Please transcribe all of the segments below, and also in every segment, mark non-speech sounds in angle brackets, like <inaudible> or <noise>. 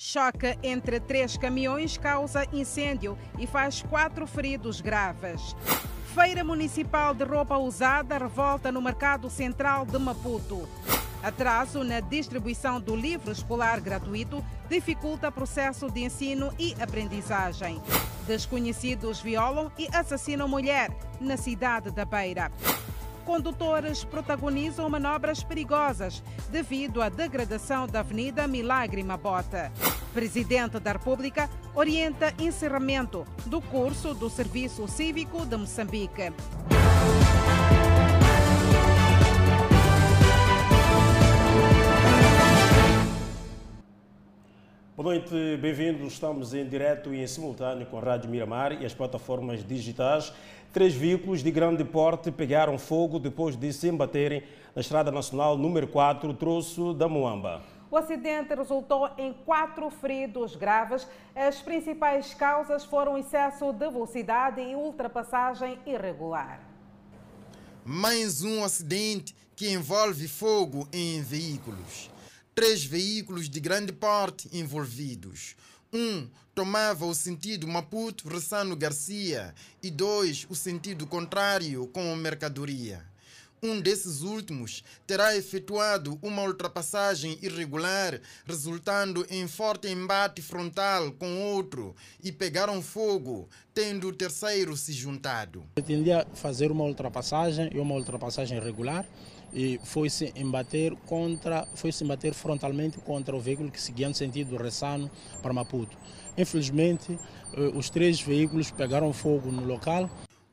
Choque entre três caminhões causa incêndio e faz quatro feridos graves. Feira Municipal de Roupa Usada revolta no Mercado Central de Maputo. Atraso na distribuição do livro escolar gratuito dificulta processo de ensino e aprendizagem. Desconhecidos violam e assassinam mulher na cidade da Beira condutores protagonizam manobras perigosas devido à degradação da Avenida Milagre Mabota. Presidente da República orienta encerramento do curso do Serviço Cívico de Moçambique. Boa noite, bem-vindos. Estamos em direto e em simultâneo com a Rádio Miramar e as plataformas digitais. Três veículos de grande porte pegaram fogo depois de se embaterem na Estrada Nacional número 4, troço da Moamba. O acidente resultou em quatro feridos graves. As principais causas foram excesso de velocidade e ultrapassagem irregular. Mais um acidente que envolve fogo em veículos três veículos de grande porte envolvidos. Um tomava o sentido Maputo-Ressano Garcia e dois o sentido contrário com mercadoria. Um desses últimos terá efetuado uma ultrapassagem irregular, resultando em forte embate frontal com outro e pegaram fogo, tendo o terceiro se juntado. Pretendia fazer uma ultrapassagem e uma ultrapassagem irregular e foi se embater contra, foi se embater frontalmente contra o veículo que seguia no sentido do Ressano para Maputo. Infelizmente, eh, os três veículos pegaram fogo no local.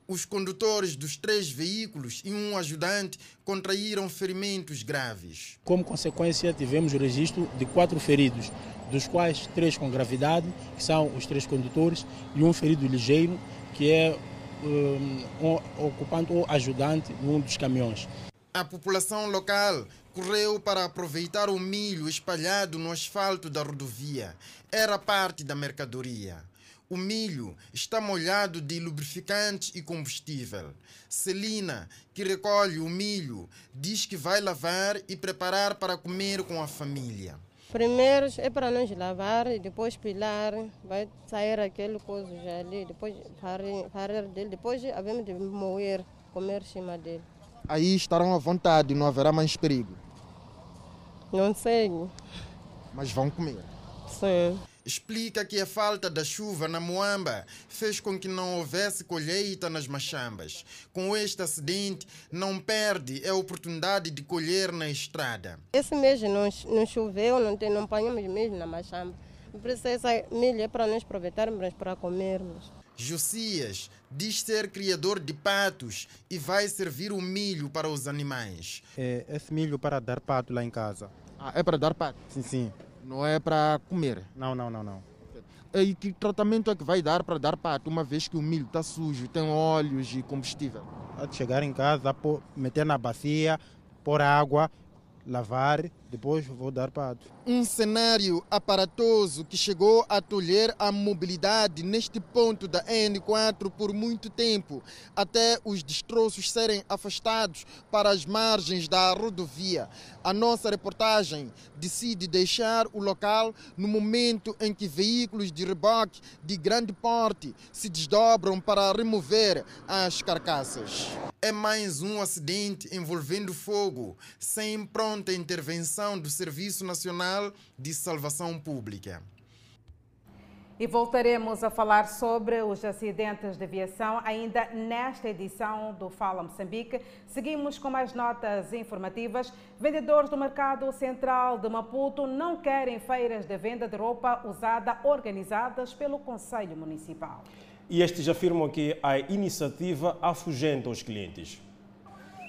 Os condutores dos três veículos e um ajudante contraíram ferimentos graves. Como consequência, tivemos o registro de quatro feridos, dos quais três com gravidade, que são os três condutores, e um ferido ligeiro, que é um, um ocupante ou ajudante de um dos caminhões. A população local correu para aproveitar o milho espalhado no asfalto da rodovia. Era parte da mercadoria. O milho está molhado de lubrificante e combustível. Celina, que recolhe o milho, diz que vai lavar e preparar para comer com a família. Primeiro é para nós lavar e depois pilar, vai sair aquele coisa ali, depois fazer dele, depois havemos de moer, comer em cima dele aí estarão à vontade, não haverá mais perigo. Não sei. Mas vão comer. Sim. Explica que a falta da chuva na Moamba fez com que não houvesse colheita nas machambas. Com este acidente, não perde a oportunidade de colher na estrada. Esse mês não, não choveu, não, tem, não apanhamos milho na machamba. Por isso, essa milho é para nós aproveitarmos para comermos. Josias diz ser criador de patos e vai servir o milho para os animais. É, esse milho para dar pato lá em casa. Ah, é para dar pato? Sim, sim. Não é para comer? Não, não, não, não. E que tratamento é que vai dar para dar pato, uma vez que o milho está sujo, tem óleos e combustível? Chegar em casa, meter na bacia, pôr água, lavar depois vou dar para Um cenário aparatoso que chegou a tolher a mobilidade neste ponto da N4 por muito tempo, até os destroços serem afastados para as margens da rodovia. A nossa reportagem decide deixar o local no momento em que veículos de reboque de grande porte se desdobram para remover as carcaças. É mais um acidente envolvendo fogo, sem pronta intervenção do Serviço Nacional de Salvação Pública. E voltaremos a falar sobre os acidentes de aviação ainda nesta edição do Fala Moçambique. Seguimos com mais notas informativas. Vendedores do Mercado Central de Maputo não querem feiras de venda de roupa usada organizadas pelo Conselho Municipal. E estes afirmam que a iniciativa afugenta os clientes.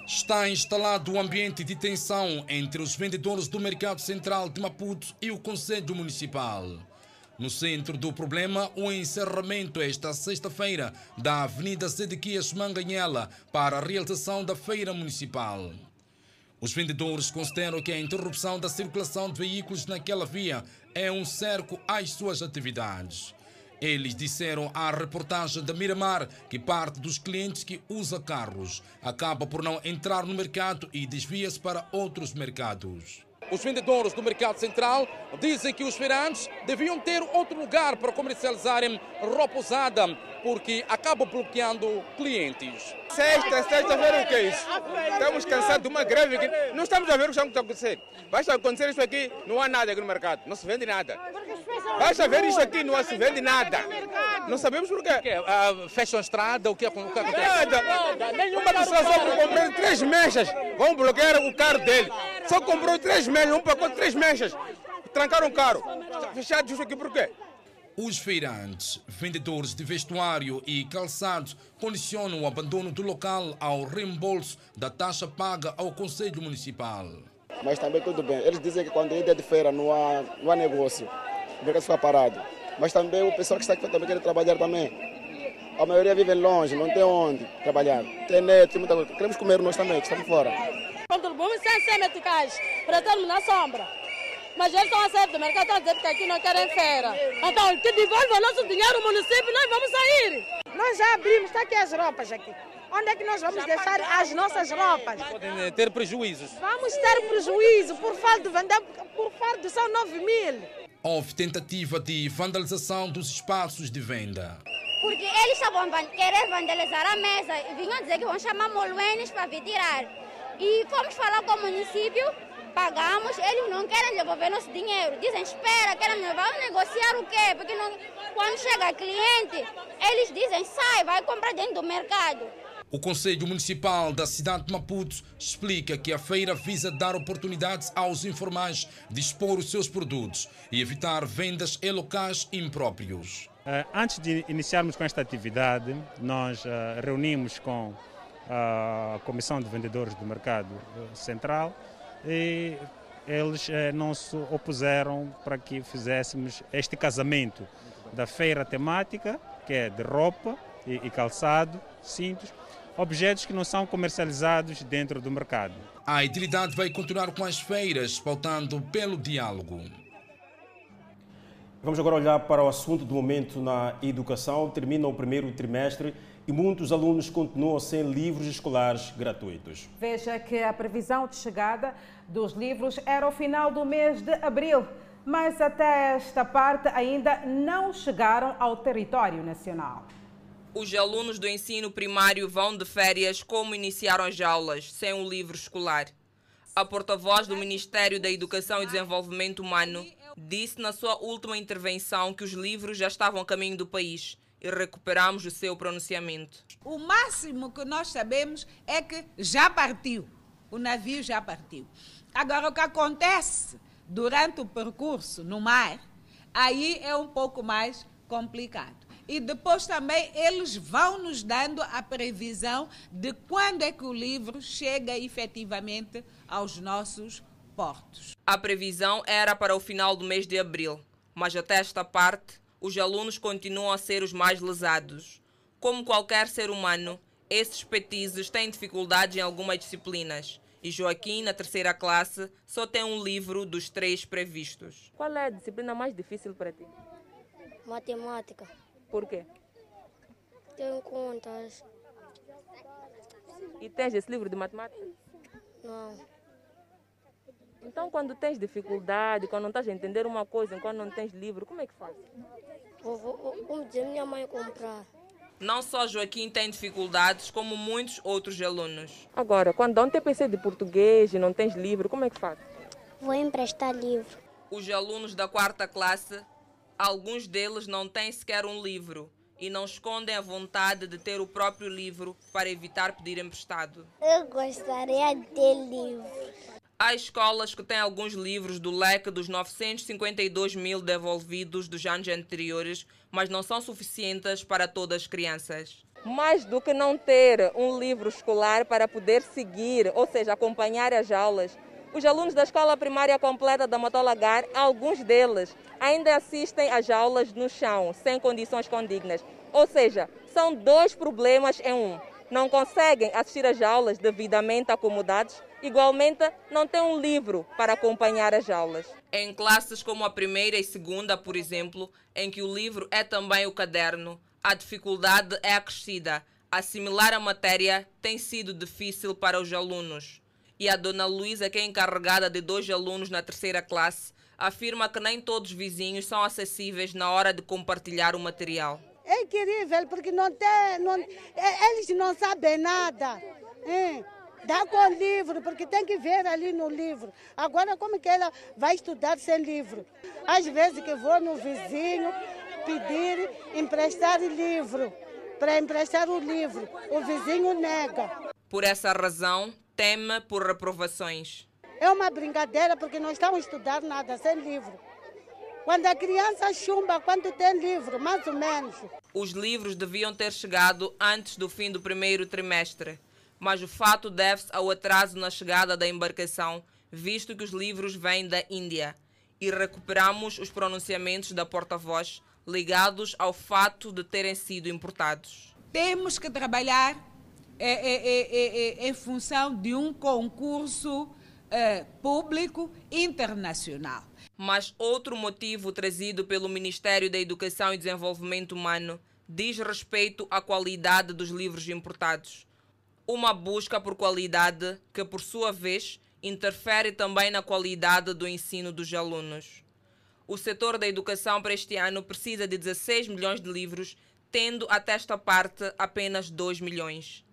Está instalado um ambiente de tensão entre os vendedores do Mercado Central de Maputo e o Conselho Municipal. No centro do problema, o encerramento esta sexta-feira da Avenida Sedequias Manganhela para a realização da Feira Municipal. Os vendedores consideram que a interrupção da circulação de veículos naquela via é um cerco às suas atividades. Eles disseram à reportagem da Miramar que parte dos clientes que usa carros acaba por não entrar no mercado e desvia-se para outros mercados. Os vendedores do mercado central dizem que os feirantes deviam ter outro lugar para comercializarem roupa usada, porque acabam bloqueando clientes. Sexta, sexta-feira, o que é isso? Estamos cansados de uma greve aqui. Não estamos a ver o que está a acontecer. Basta acontecer isso aqui, não há nada aqui no mercado, não se vende nada. Basta ver isso aqui, não se vende nada. Não sabemos por quê. Uh, fecham a estrada, o que, acontece? Nada. Nenhuma pessoa só comprou três mechas, vão bloquear o carro dele. Só comprou três mechas, um pacote de três mechas. Trancaram o carro. Fechado isso aqui por quê? Os feirantes, vendedores de vestuário e calçados condicionam o abandono do local ao reembolso da taxa paga ao Conselho Municipal. Mas também tudo bem. Eles dizem que quando é dia de feira não há, não há negócio. O mercado fica parado. Mas também o pessoal que está aqui também quer trabalhar também. A maioria vive longe, não tem onde trabalhar. Tem neto, tem muita coisa. Queremos comer nós também, que estamos fora. Contribuímos sem ser meticais, para estarmos na sombra. Mas eles estão a sair do mercado, estão a dizer que aqui não querem feira. Então, que devolva o nosso dinheiro ao município, nós vamos sair. Nós já abrimos, está aqui as roupas aqui. Onde é que nós vamos deixar as nossas roupas? Podem ter prejuízos. Vamos ter prejuízo por falta de vender, por falta são 9 mil. Houve tentativa de vandalização dos espaços de venda. Porque eles estavam querer vandalizar a mesa e vinham dizer que vão chamar moluenes para vir tirar. E fomos falar com o município pagamos, eles não querem devolver nosso dinheiro. Dizem, espera, querem levar, negociar o quê? Porque não, quando chega cliente, eles dizem, sai, vai comprar dentro do mercado. O Conselho Municipal da cidade de Maputo explica que a feira visa dar oportunidades aos informais de expor os seus produtos e evitar vendas em locais impróprios. Uh, antes de iniciarmos com esta atividade, nós uh, reunimos com a Comissão de Vendedores do Mercado Central e eles eh, não se opuseram para que fizéssemos este casamento da feira temática, que é de roupa e, e calçado, cintos, objetos que não são comercializados dentro do mercado. A idilidade vai continuar com as feiras, pautando pelo diálogo. Vamos agora olhar para o assunto do momento na educação. Termina o primeiro trimestre e muitos alunos continuam sem livros escolares gratuitos. Veja que a previsão de chegada dos livros era o final do mês de abril, mas até esta parte ainda não chegaram ao território nacional. Os alunos do ensino primário vão de férias como iniciaram as aulas, sem um livro escolar. A porta-voz do Ministério da Educação e Desenvolvimento Humano disse na sua última intervenção que os livros já estavam a caminho do país e recuperamos o seu pronunciamento. O máximo que nós sabemos é que já partiu, o navio já partiu. Agora, o que acontece durante o percurso no mar, aí é um pouco mais complicado. E depois também eles vão nos dando a previsão de quando é que o livro chega efetivamente aos nossos portos. A previsão era para o final do mês de abril, mas até esta parte os alunos continuam a ser os mais lesados. Como qualquer ser humano, esses petizes têm dificuldades em algumas disciplinas. E Joaquim, na terceira classe, só tem um livro dos três previstos. Qual é a disciplina mais difícil para ti? Matemática. Por quê? Tenho contas. E tens esse livro de matemática? Não. Então, quando tens dificuldade, quando não estás a entender uma coisa, quando não tens livro, como é que faz? Vou, dizer minha mãe comprar. Não só Joaquim tem dificuldades, como muitos outros alunos. Agora, quando dá um TPC de português e não tens livro, como é que faz? Vou emprestar livro. Os alunos da quarta classe, alguns deles não têm sequer um livro e não escondem a vontade de ter o próprio livro para evitar pedir emprestado. Eu gostaria de ter livro. Há escolas que têm alguns livros do leque dos 952 mil devolvidos dos anos anteriores, mas não são suficientes para todas as crianças. Mais do que não ter um livro escolar para poder seguir, ou seja, acompanhar as aulas, os alunos da escola primária completa da Motolagar, alguns deles, ainda assistem às aulas no chão, sem condições condignas. Ou seja, são dois problemas em um. Não conseguem assistir às aulas devidamente acomodados Igualmente, não tem um livro para acompanhar as aulas. Em classes como a primeira e segunda, por exemplo, em que o livro é também o caderno, a dificuldade é acrescida. Assimilar a matéria tem sido difícil para os alunos. E a dona Luísa, que é encarregada de dois alunos na terceira classe, afirma que nem todos os vizinhos são acessíveis na hora de compartilhar o material. É incrível porque não tem, não, eles não sabem nada. Hein? Dá com o livro, porque tem que ver ali no livro. Agora, como que ela vai estudar sem livro? Às vezes que vou no vizinho pedir emprestar livro, para emprestar o livro, o vizinho nega. Por essa razão, teme por reprovações. É uma brincadeira porque não estão a estudar nada sem livro. Quando a criança chumba, quando tem livro, mais ou menos. Os livros deviam ter chegado antes do fim do primeiro trimestre mas o fato deve-se ao atraso na chegada da embarcação, visto que os livros vêm da Índia. E recuperamos os pronunciamentos da porta-voz ligados ao fato de terem sido importados. Temos que trabalhar é, é, é, em função de um concurso público internacional. Mas outro motivo trazido pelo Ministério da Educação e Desenvolvimento Humano diz respeito à qualidade dos livros importados uma busca por qualidade que, por sua vez, interfere também na qualidade do ensino dos alunos. O setor da educação para este ano precisa de 16 milhões de livros, tendo até esta parte apenas 2 milhões.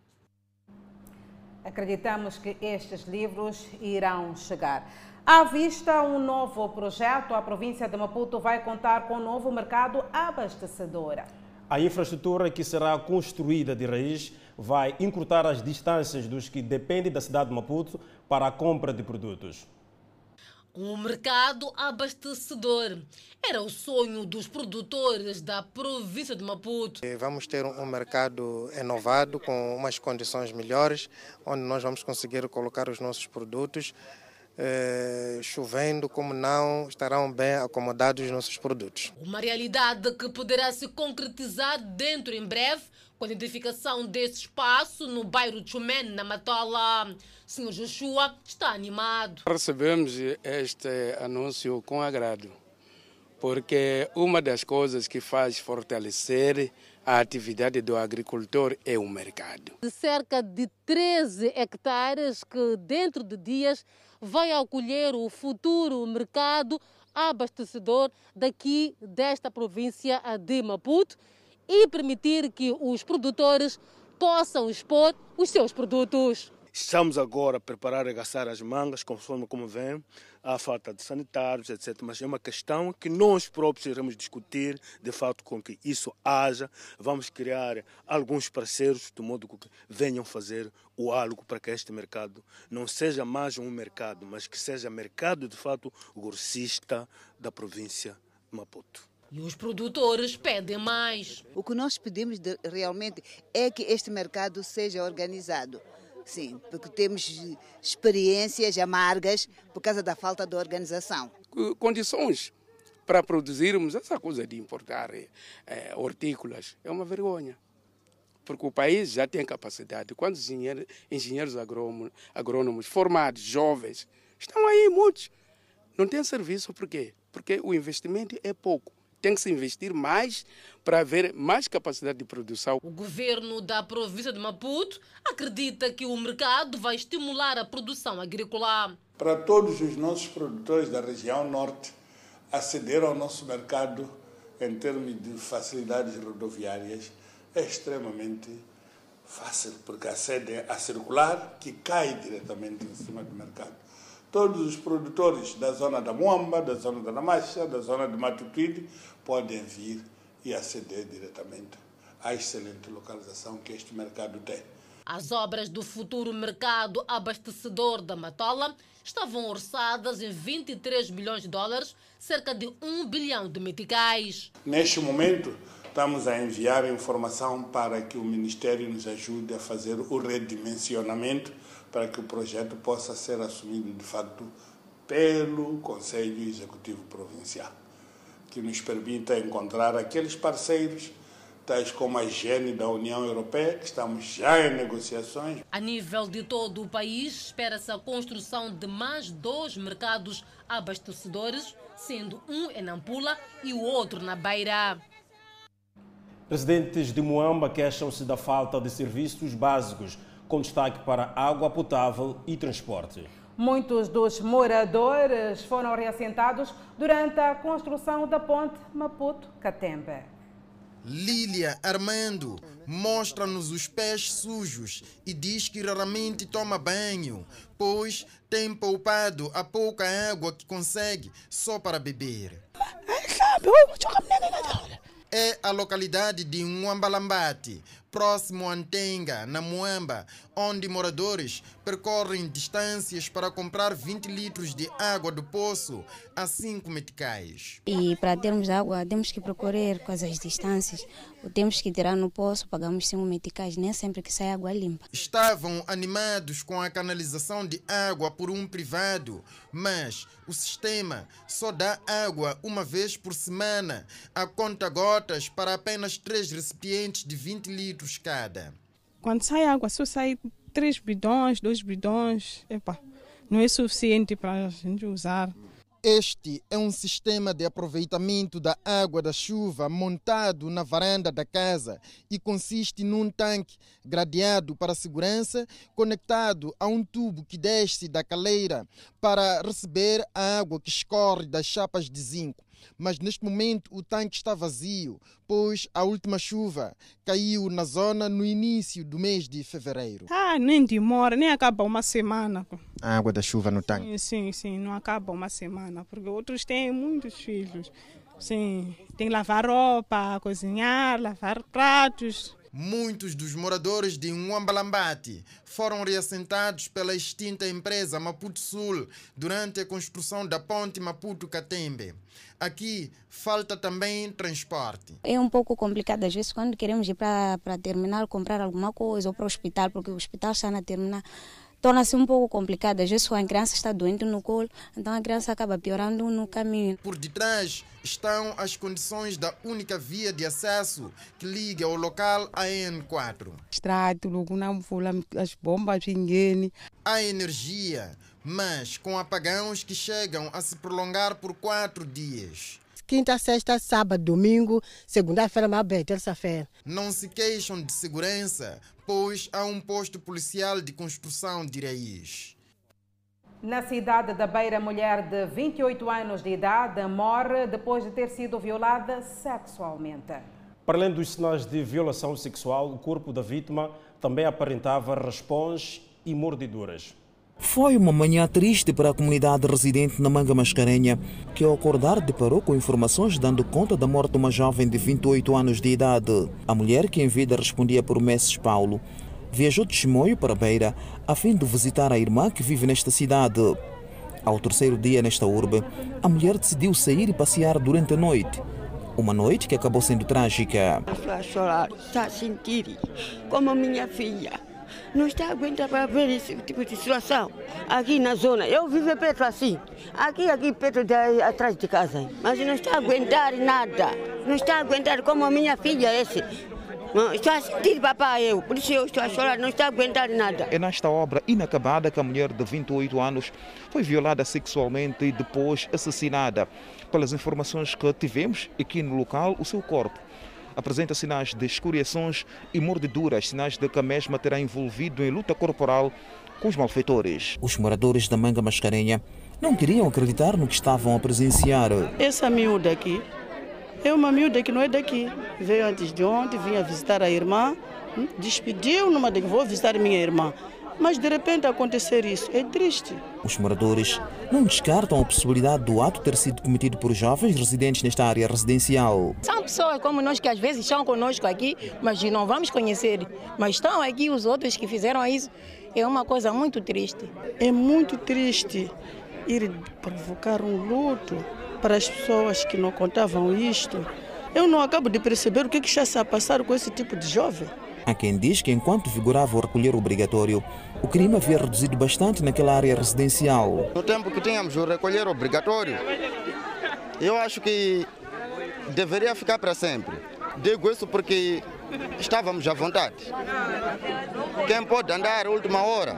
Acreditamos que estes livros irão chegar. À vista um novo projeto, a província de Maputo vai contar com um novo mercado abastecedor. A infraestrutura que será construída de raiz vai encurtar as distâncias dos que dependem da cidade de Maputo para a compra de produtos. Um mercado abastecedor. Era o sonho dos produtores da província de Maputo. Vamos ter um mercado inovado com umas condições melhores, onde nós vamos conseguir colocar os nossos produtos eh, chovendo, como não, estarão bem acomodados os nossos produtos. Uma realidade que poderá se concretizar dentro em breve com a identificação desse espaço no bairro Chumene, na Matola. Senhor Joshua está animado. Recebemos este anúncio com agrado, porque uma das coisas que faz fortalecer a atividade do agricultor é o mercado. De cerca de 13 hectares que dentro de dias vai acolher o futuro mercado abastecedor daqui desta província de Maputo e permitir que os produtores possam expor os seus produtos. Estamos agora a preparar e gastar as mangas, conforme como vem, a falta de sanitários, etc. Mas é uma questão que nós próprios iremos discutir, de fato, com que isso haja. Vamos criar alguns parceiros, de modo que venham fazer o algo para que este mercado não seja mais um mercado, mas que seja mercado, de fato, grossista da província de Maputo. E os produtores pedem mais. O que nós pedimos de, realmente é que este mercado seja organizado Sim, porque temos experiências amargas por causa da falta de organização. Condições para produzirmos essa coisa de importar é, hortícolas é uma vergonha. Porque o país já tem capacidade. Quantos engenheiros, engenheiros agrônomos, agrônomos formados, jovens, estão aí muitos. Não tem serviço por quê? Porque o investimento é pouco tem que se investir mais para haver mais capacidade de produção. O governo da província de Maputo acredita que o mercado vai estimular a produção agrícola. Para todos os nossos produtores da região norte aceder ao nosso mercado em termos de facilidades rodoviárias é extremamente fácil, porque acedem a circular, que cai diretamente em cima do mercado todos os produtores da zona da Muamba, da zona da Namacha, da zona de Matuquide, podem vir e aceder diretamente à excelente localização que este mercado tem. As obras do futuro mercado abastecedor da Matola estavam orçadas em 23 bilhões de dólares, cerca de 1 bilhão de meticais. Neste momento, estamos a enviar informação para que o Ministério nos ajude a fazer o redimensionamento para que o projeto possa ser assumido de facto pelo Conselho Executivo Provincial, que nos permita encontrar aqueles parceiros tais como a higiene da União Europeia, que estamos já em negociações. A nível de todo o país, espera-se a construção de mais dois mercados abastecedores, sendo um em Nampula e o outro na Beira. Residentes de Moamba queixam-se da falta de serviços básicos com destaque para água potável e transporte. Muitos dos moradores foram reassentados durante a construção da ponte Maputo-Catembe. Lília Armando mostra-nos os pés sujos e diz que raramente toma banho, pois tem poupado a pouca água que consegue só para beber. É a localidade de Nwambalambate, próximo a Antenga, na Moamba, onde moradores percorrem distâncias para comprar 20 litros de água do poço a 5 meticais. E para termos água, temos que procurar com as distâncias. Ou temos que tirar no poço, pagamos 5 meticais, nem sempre que sai água limpa. Estavam animados com a canalização de água por um privado, mas o sistema só dá água uma vez por semana, a conta gotas para apenas três recipientes de 20 litros cada. Quando sai água, só sai três bidões, dois bidões. Epa, não é suficiente para a gente usar. Este é um sistema de aproveitamento da água da chuva montado na varanda da casa e consiste num tanque gradeado para segurança, conectado a um tubo que desce da caleira para receber a água que escorre das chapas de zinco. Mas neste momento o tanque está vazio, pois a última chuva caiu na zona no início do mês de fevereiro. Ah, nem demora, nem acaba uma semana. A água da chuva no tanque? Sim, sim, sim, não acaba uma semana, porque outros têm muitos filhos. Sim, tem que lavar roupa, cozinhar, lavar pratos. Muitos dos moradores de Nwambalambate foram reassentados pela extinta empresa Maputo Sul durante a construção da ponte Maputo-Catembe. Aqui falta também transporte. É um pouco complicado às vezes quando queremos ir para terminal comprar alguma coisa ou para o hospital, porque o hospital está na terminal torna-se um pouco complicado. Às vezes, a criança está doente no colo, então a criança acaba piorando no caminho. Por detrás estão as condições da única via de acesso que liga o local à N4. Estrado, as bombas vinguem. Há energia, mas com apagões que chegam a se prolongar por quatro dias quinta, sexta, sábado, domingo, segunda-feira, mas terça-feira. Não se queixam de segurança, pois há um posto policial de construção de raiz. Na cidade da Beira, mulher de 28 anos de idade morre depois de ter sido violada sexualmente. Para além dos sinais de violação sexual, o corpo da vítima também aparentava raspões e mordeduras. Foi uma manhã triste para a comunidade residente na Manga Mascarenha, que ao acordar deparou com informações dando conta da morte de uma jovem de 28 anos de idade. A mulher, que em vida respondia por Messes Paulo, viajou de Chimoio para Beira a fim de visitar a irmã que vive nesta cidade. Ao terceiro dia nesta urbe, a mulher decidiu sair e passear durante a noite. Uma noite que acabou sendo trágica. A chorar, está a sentir como minha filha não está aguentando para ver esse tipo de situação. Aqui na zona, eu vivo perto assim, aqui, aqui perto de, atrás de casa, mas não está aguentar nada. Não está aguentar como a minha filha esse. Não, estou a sentir papai eu, por isso eu estou a chorar, não está a aguentar nada. É nesta obra inacabada que a mulher de 28 anos foi violada sexualmente e depois assassinada. Pelas informações que tivemos aqui no local, o seu corpo apresenta sinais de escoriações e mordeduras, sinais de que a mesma terá envolvido em luta corporal com os malfeitores. Os moradores da Manga Mascarenha não queriam acreditar no que estavam a presenciar. Essa miúda aqui é uma miúda que não é daqui. Veio antes de ontem, vinha visitar a irmã, hum, despediu numa de vou visitar minha irmã. Mas de repente acontecer isso é triste. Os moradores não descartam a possibilidade do ato ter sido cometido por jovens residentes nesta área residencial. São pessoas como nós que às vezes estão conosco aqui, mas não vamos conhecer. Mas estão aqui os outros que fizeram isso. É uma coisa muito triste. É muito triste ir provocar um luto para as pessoas que não contavam isto. Eu não acabo de perceber o que, que está a passar com esse tipo de jovem. Há quem diz que enquanto vigorava o recolher obrigatório, o crime havia reduzido bastante naquela área residencial. No tempo que tínhamos o recolher obrigatório, eu acho que deveria ficar para sempre. Digo isso porque estávamos à vontade. Quem pode andar a última hora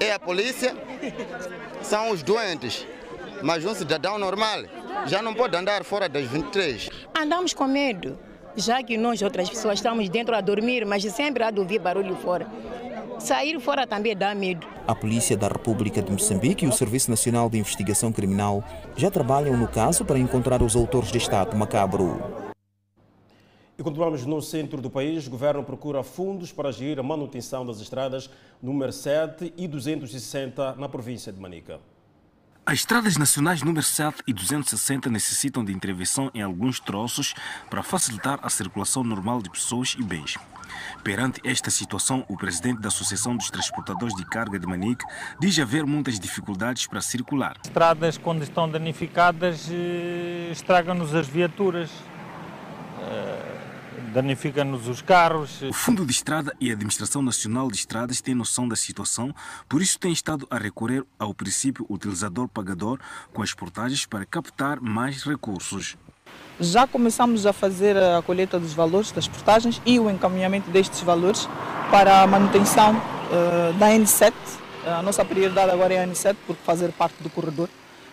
é a polícia, são os doentes, mas um cidadão normal já não pode andar fora das 23. Andamos com medo já que nós, outras pessoas, estamos dentro a dormir, mas sempre há de ouvir barulho fora. Sair fora também dá medo. A Polícia da República de Moçambique e o Serviço Nacional de Investigação Criminal já trabalham no caso para encontrar os autores deste ato macabro. E continuamos no centro do país. O governo procura fundos para gerir a manutenção das estradas número 7 e 260 na província de Manica. As estradas nacionais número 7 e 260 necessitam de intervenção em alguns troços para facilitar a circulação normal de pessoas e bens. Perante esta situação, o presidente da Associação dos Transportadores de Carga de Manique diz haver muitas dificuldades para circular. Estradas, quando estão danificadas, eh, estragam-nos as viaturas eh, danifica-nos os carros. O Fundo de Estrada e a Administração Nacional de Estradas têm noção da situação, por isso tem estado a recorrer ao princípio utilizador-pagador com as portagens para captar mais recursos. Já começamos a fazer a colheita dos valores das portagens e o encaminhamento destes valores para a manutenção uh, da N7. A nossa prioridade agora é a N7, porque fazer parte do corredor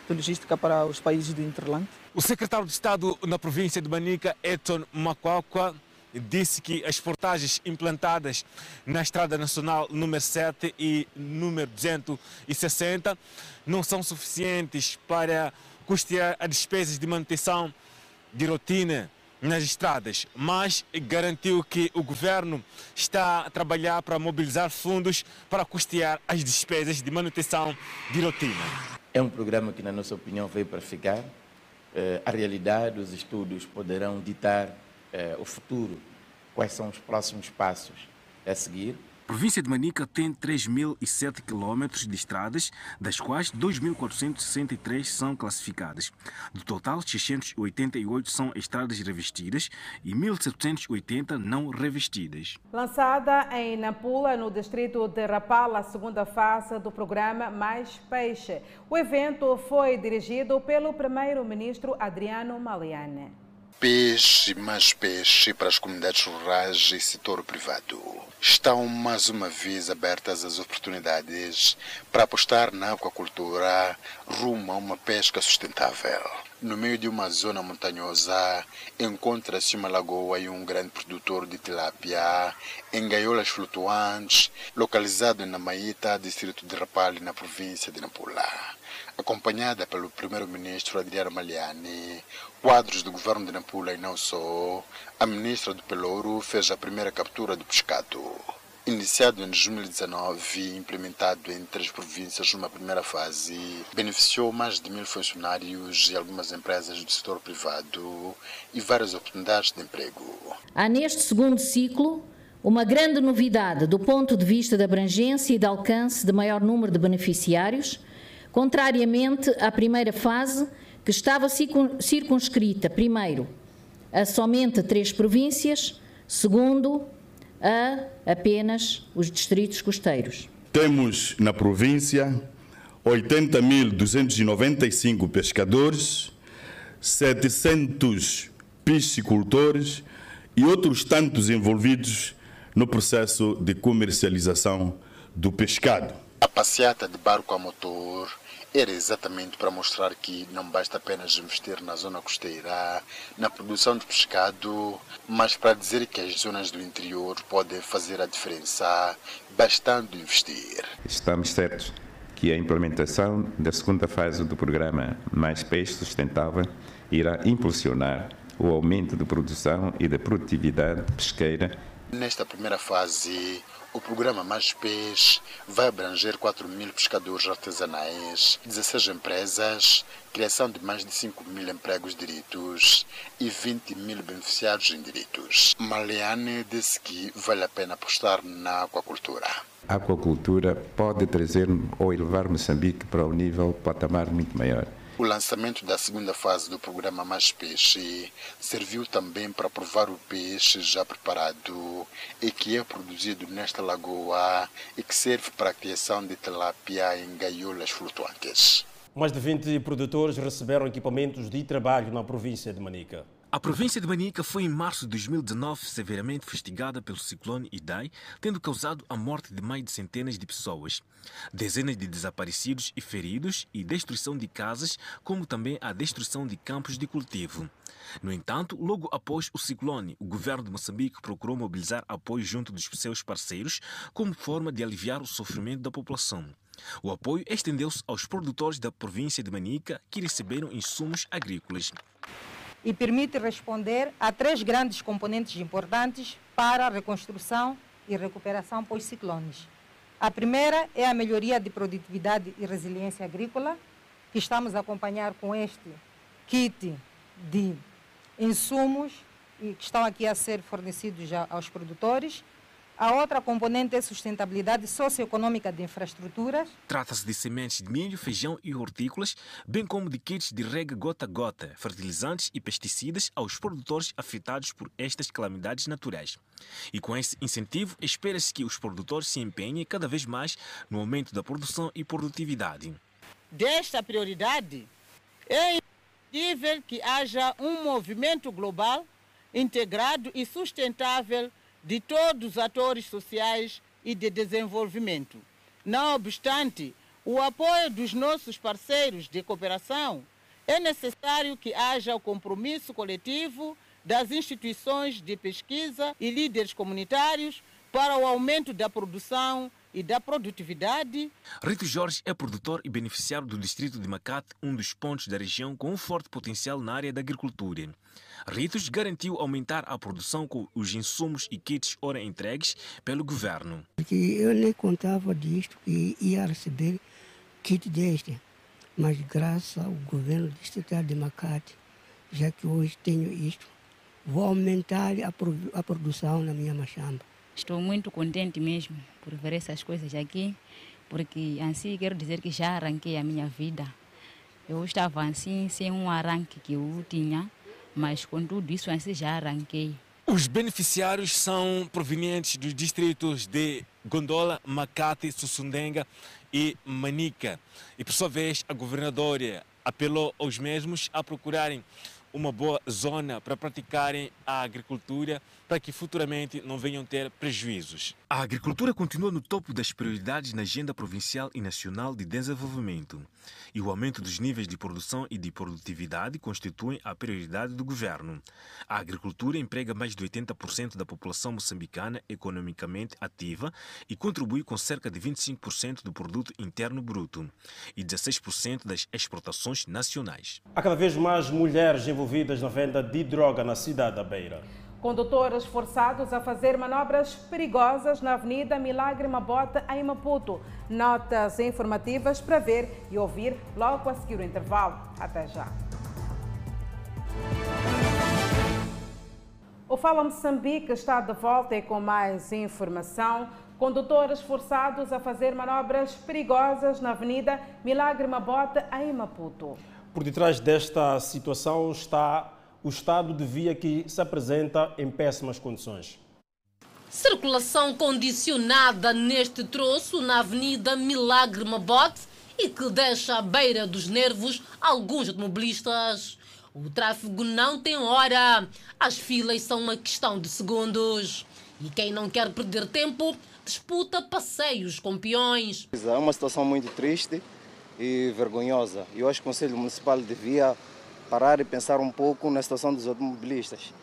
de logística para os países do Interland. O secretário de Estado na província de Manica, Edson Macuacua, disse que as portagens implantadas na Estrada Nacional número 7 e número 260 não são suficientes para custear as despesas de manutenção de rotina nas estradas, mas garantiu que o governo está a trabalhar para mobilizar fundos para custear as despesas de manutenção de rotina. É um programa que, na nossa opinião, veio para ficar. Eh, a realidade, os estudos poderão ditar eh, o futuro, quais são os próximos passos a seguir. A província de Manica tem 3.007 quilómetros de estradas, das quais 2.463 são classificadas. Do total, 688 são estradas revestidas e 1.780 não revestidas. Lançada em Nampula, no distrito de Rapala, a segunda fase do programa Mais Peixe. O evento foi dirigido pelo primeiro-ministro Adriano Maliane peixe, mais peixe para as comunidades rurais e setor privado. Estão mais uma vez abertas as oportunidades para apostar na aquacultura rumo a uma pesca sustentável. No meio de uma zona montanhosa, encontra-se uma lagoa e um grande produtor de tilápia em gaiolas flutuantes, localizado na Maíta, distrito de Rapalli, na província de Nampula. Acompanhada pelo primeiro-ministro Adriano Maliani, quadros do governo de Nampula e não só, a ministra do Pelouro fez a primeira captura do pescado. Iniciado em 2019 e implementado em três províncias numa primeira fase, beneficiou mais de mil funcionários e algumas empresas do setor privado e várias oportunidades de emprego. Há neste segundo ciclo uma grande novidade do ponto de vista da abrangência e de alcance de maior número de beneficiários, contrariamente à primeira fase, que estava circunscrita, primeiro, a somente três províncias, segundo, a apenas os distritos costeiros. Temos na província 80.295 pescadores, 700 piscicultores e outros tantos envolvidos no processo de comercialização do pescado. A passeata de barco a motor era exatamente para mostrar que não basta apenas investir na zona costeira, na produção de pescado, mas para dizer que as zonas do interior podem fazer a diferença, bastando investir. Estamos certos que a implementação da segunda fase do programa Mais Peixe Sustentável irá impulsionar o aumento de produção e da produtividade pesqueira. Nesta primeira fase, o programa Mais Peixe vai abranger 4 mil pescadores artesanais, 16 empresas, criação de mais de 5 mil empregos direitos e 20 mil beneficiários em direitos. Maliane disse que vale a pena apostar na aquacultura. A aquacultura pode trazer ou elevar Moçambique para um nível patamar muito maior. O lançamento da segunda fase do programa Mais Peixe serviu também para provar o peixe já preparado e que é produzido nesta lagoa e que serve para a criação de tilapia em gaiolas flutuantes. Mais de 20 produtores receberam equipamentos de trabalho na província de Manica. A província de Manica foi em março de 2019 severamente fustigada pelo ciclone Idai, tendo causado a morte de mais de centenas de pessoas, dezenas de desaparecidos e feridos e destruição de casas, como também a destruição de campos de cultivo. No entanto, logo após o ciclone, o governo de Moçambique procurou mobilizar apoio junto dos seus parceiros como forma de aliviar o sofrimento da população. O apoio estendeu-se aos produtores da província de Manica que receberam insumos agrícolas e permite responder a três grandes componentes importantes para a reconstrução e recuperação pós-ciclones. A primeira é a melhoria de produtividade e resiliência agrícola, que estamos a acompanhar com este kit de insumos que estão aqui a ser fornecidos aos produtores a outra componente é sustentabilidade socioeconômica de infraestruturas. Trata-se de sementes de milho, feijão e hortícolas, bem como de kits de rega gota a gota, fertilizantes e pesticidas aos produtores afetados por estas calamidades naturais. E com esse incentivo, espera-se que os produtores se empenhem cada vez mais no aumento da produção e produtividade. Desta prioridade, é imprescindível que haja um movimento global, integrado e sustentável de todos os atores sociais e de desenvolvimento. Não obstante o apoio dos nossos parceiros de cooperação, é necessário que haja o compromisso coletivo das instituições de pesquisa e líderes comunitários para o aumento da produção e da produtividade. Rito Jorge é produtor e beneficiário do distrito de Macate, um dos pontos da região com um forte potencial na área da agricultura. Ritos garantiu aumentar a produção com os insumos e kits ora entregues pelo governo. Porque eu nem contava disto que ia receber kit deste, mas graças ao governo distrital de Macate, já que hoje tenho isto, vou aumentar a, a produção na minha machamba. Estou muito contente mesmo por ver essas coisas aqui, porque assim quero dizer que já arranquei a minha vida. Eu estava assim, sem um arranque que eu tinha, mas com tudo isso assim já arranquei. Os beneficiários são provenientes dos distritos de Gondola, Macate, Sussundenga e Manica. E por sua vez, a governadora apelou aos mesmos a procurarem uma boa zona para praticarem a agricultura para que futuramente não venham ter prejuízos. A agricultura continua no topo das prioridades na agenda provincial e nacional de desenvolvimento. E o aumento dos níveis de produção e de produtividade constituem a prioridade do governo. A agricultura emprega mais de 80% da população moçambicana economicamente ativa e contribui com cerca de 25% do produto interno bruto e 16% das exportações nacionais. Há cada vez mais mulheres envolvidas na venda de droga na cidade da Beira. Condutores forçados a fazer manobras perigosas na Avenida Milagre Mabota, em Maputo. Notas informativas para ver e ouvir logo a seguir o intervalo. Até já. O Fala Moçambique está de volta e com mais informação. Condutores forçados a fazer manobras perigosas na Avenida Milagre Mabota, em Maputo. Por detrás desta situação está o estado de via que se apresenta em péssimas condições. Circulação condicionada neste troço na Avenida Milagre Mabote e que deixa à beira dos nervos alguns automobilistas. O tráfego não tem hora, as filas são uma questão de segundos. E quem não quer perder tempo disputa passeios com peões. É uma situação muito triste e vergonhosa. Eu acho que o Conselho Municipal devia parar e pensar um pouco na situação dos automobilistas.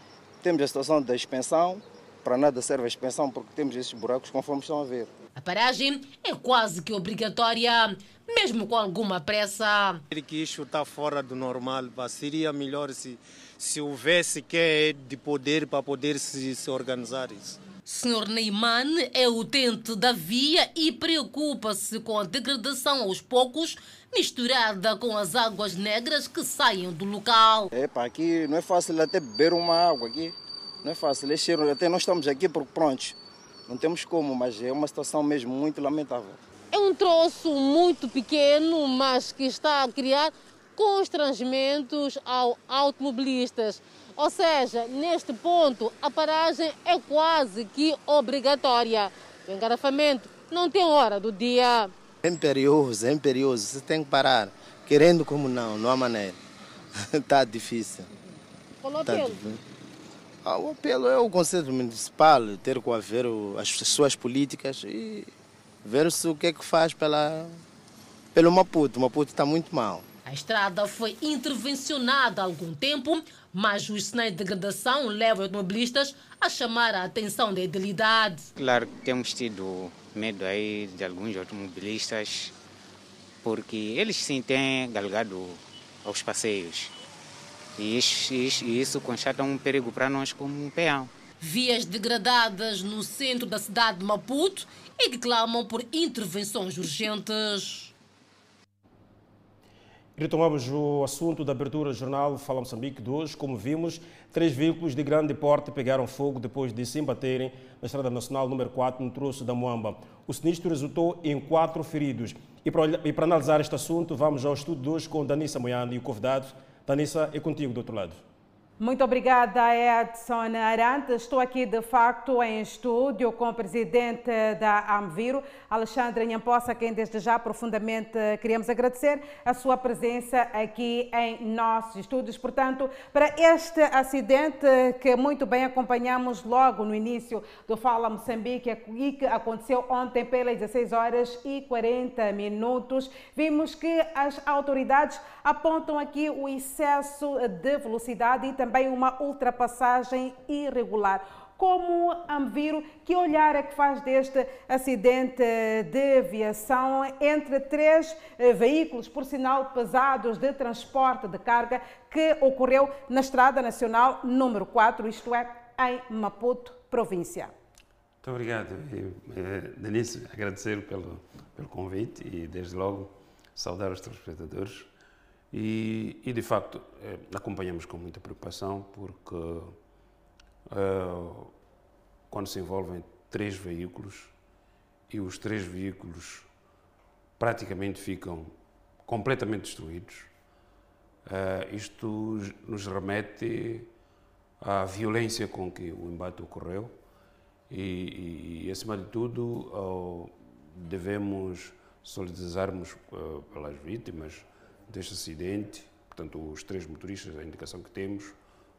Temos a situação da expensão, para nada serve a expensão porque temos esses buracos conforme estão a ver. A paragem é quase que obrigatória, mesmo com alguma pressa. Que isso está fora do normal, seria melhor se, se houvesse que é de poder para poder se, se organizar isso. Senhor Neyman é utente da via e preocupa-se com a degradação aos poucos misturada com as águas negras que saem do local. É, para aqui não é fácil até beber uma água aqui. Não é fácil, é cheiro. Até nós estamos aqui porque pronto, não temos como, mas é uma situação mesmo muito lamentável. É um troço muito pequeno, mas que está a criar constrangimentos aos automobilistas. Ou seja, neste ponto, a paragem é quase que obrigatória. O engarrafamento não tem hora do dia. É imperioso, é imperioso. Você tem que parar. Querendo como não, não há maneira. Está <laughs> difícil. Qual o Tá apelo? Ah, o apelo é o Conselho Municipal ter que haver o- as suas políticas e ver se o que é que faz pela, pelo Maputo. O Maputo está muito mal. A estrada foi intervencionada há algum tempo, mas os sinais de degradação levam os automobilistas a chamar a atenção da idilidade. Claro que temos tido medo aí de alguns automobilistas, porque eles sim têm galgado aos passeios. E isso, isso, isso constata um perigo para nós como peão. Vias degradadas no centro da cidade de Maputo e que clamam por intervenções urgentes. Retomamos o assunto da abertura do jornal Fala Moçambique de hoje. Como vimos, três veículos de grande porte pegaram fogo depois de se embaterem na Estrada Nacional número 4, no troço da Moamba. O sinistro resultou em quatro feridos. E para, e para analisar este assunto, vamos ao estudo de hoje com Danissa Moiano e o convidado. Danissa, é contigo do outro lado. Muito obrigada, Edson Arante. Estou aqui, de facto, em estúdio com o presidente da Amviro, Alexandre a quem desde já profundamente queremos agradecer a sua presença aqui em nossos estúdios. Portanto, para este acidente que muito bem acompanhamos logo no início do Fala Moçambique e que aconteceu ontem pelas 16 horas e 40 minutos, vimos que as autoridades apontam aqui o excesso de velocidade e também uma ultrapassagem irregular. Como Amviro, que olhar é que faz deste acidente de aviação entre três eh, veículos, por sinal pesados de transporte de carga, que ocorreu na Estrada Nacional número 4, isto é, em Maputo, província? Muito obrigado, eh, Denise. Agradecer pelo, pelo convite e, desde logo, saudar os telespectadores. E, e de facto, eh, acompanhamos com muita preocupação, porque eh, quando se envolvem três veículos e os três veículos praticamente ficam completamente destruídos, eh, isto nos remete à violência com que o embate ocorreu e, e, acima de tudo, devemos solidarizarmos eh, pelas vítimas deste acidente, portanto, os três motoristas, a indicação que temos,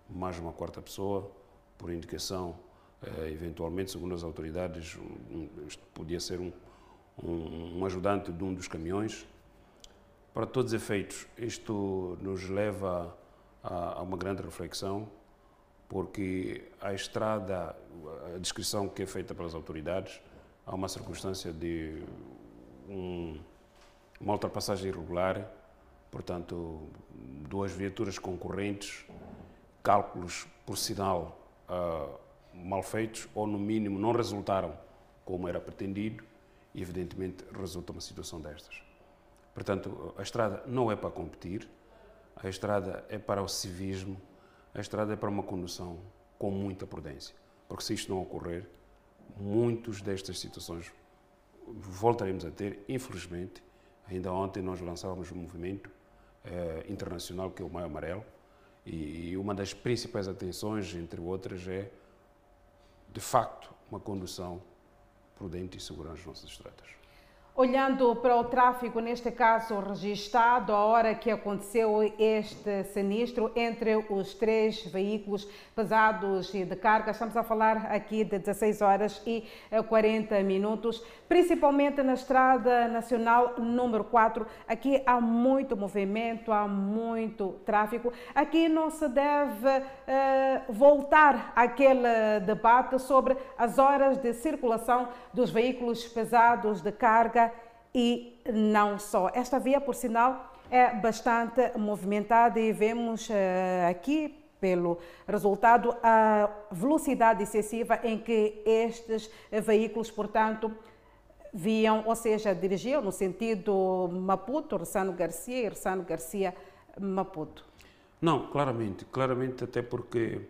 mais uma quarta pessoa, por indicação, eh, eventualmente, segundo as autoridades, isto podia ser um, um, um ajudante de um dos caminhões. Para todos os efeitos, isto nos leva a, a uma grande reflexão, porque a estrada, a descrição que é feita pelas autoridades, há uma circunstância de um- uma ultrapassagem irregular, portanto, duas viaturas concorrentes, cálculos por sinal ah, mal feitos ou, no mínimo, não resultaram como era pretendido e, evidentemente, resulta uma situação destas. Portanto, a estrada não é para competir, a estrada é para o civismo, a estrada é para uma condução com muita prudência. Porque se isto não ocorrer, muitas destas situações voltaremos a ter, infelizmente. Ainda ontem nós lançávamos um movimento eh, internacional que é o Maio Amarelo e, e uma das principais atenções, entre outras, é, de facto, uma condução prudente e segura nas nossas estradas. Olhando para o tráfego, neste caso registado, a hora que aconteceu este sinistro entre os três veículos pesados e de carga, estamos a falar aqui de 16 horas e 40 minutos, principalmente na Estrada Nacional número 4. Aqui há muito movimento, há muito tráfego. Aqui não se deve eh, voltar àquele debate sobre as horas de circulação dos veículos pesados de carga e não só. Esta via, por sinal, é bastante movimentada e vemos eh, aqui pelo resultado a velocidade excessiva em que estes veículos, portanto, viam, ou seja, dirigiam no sentido Maputo, Ressano Garcia e Ressano Garcia, Maputo. Não, claramente, claramente até porque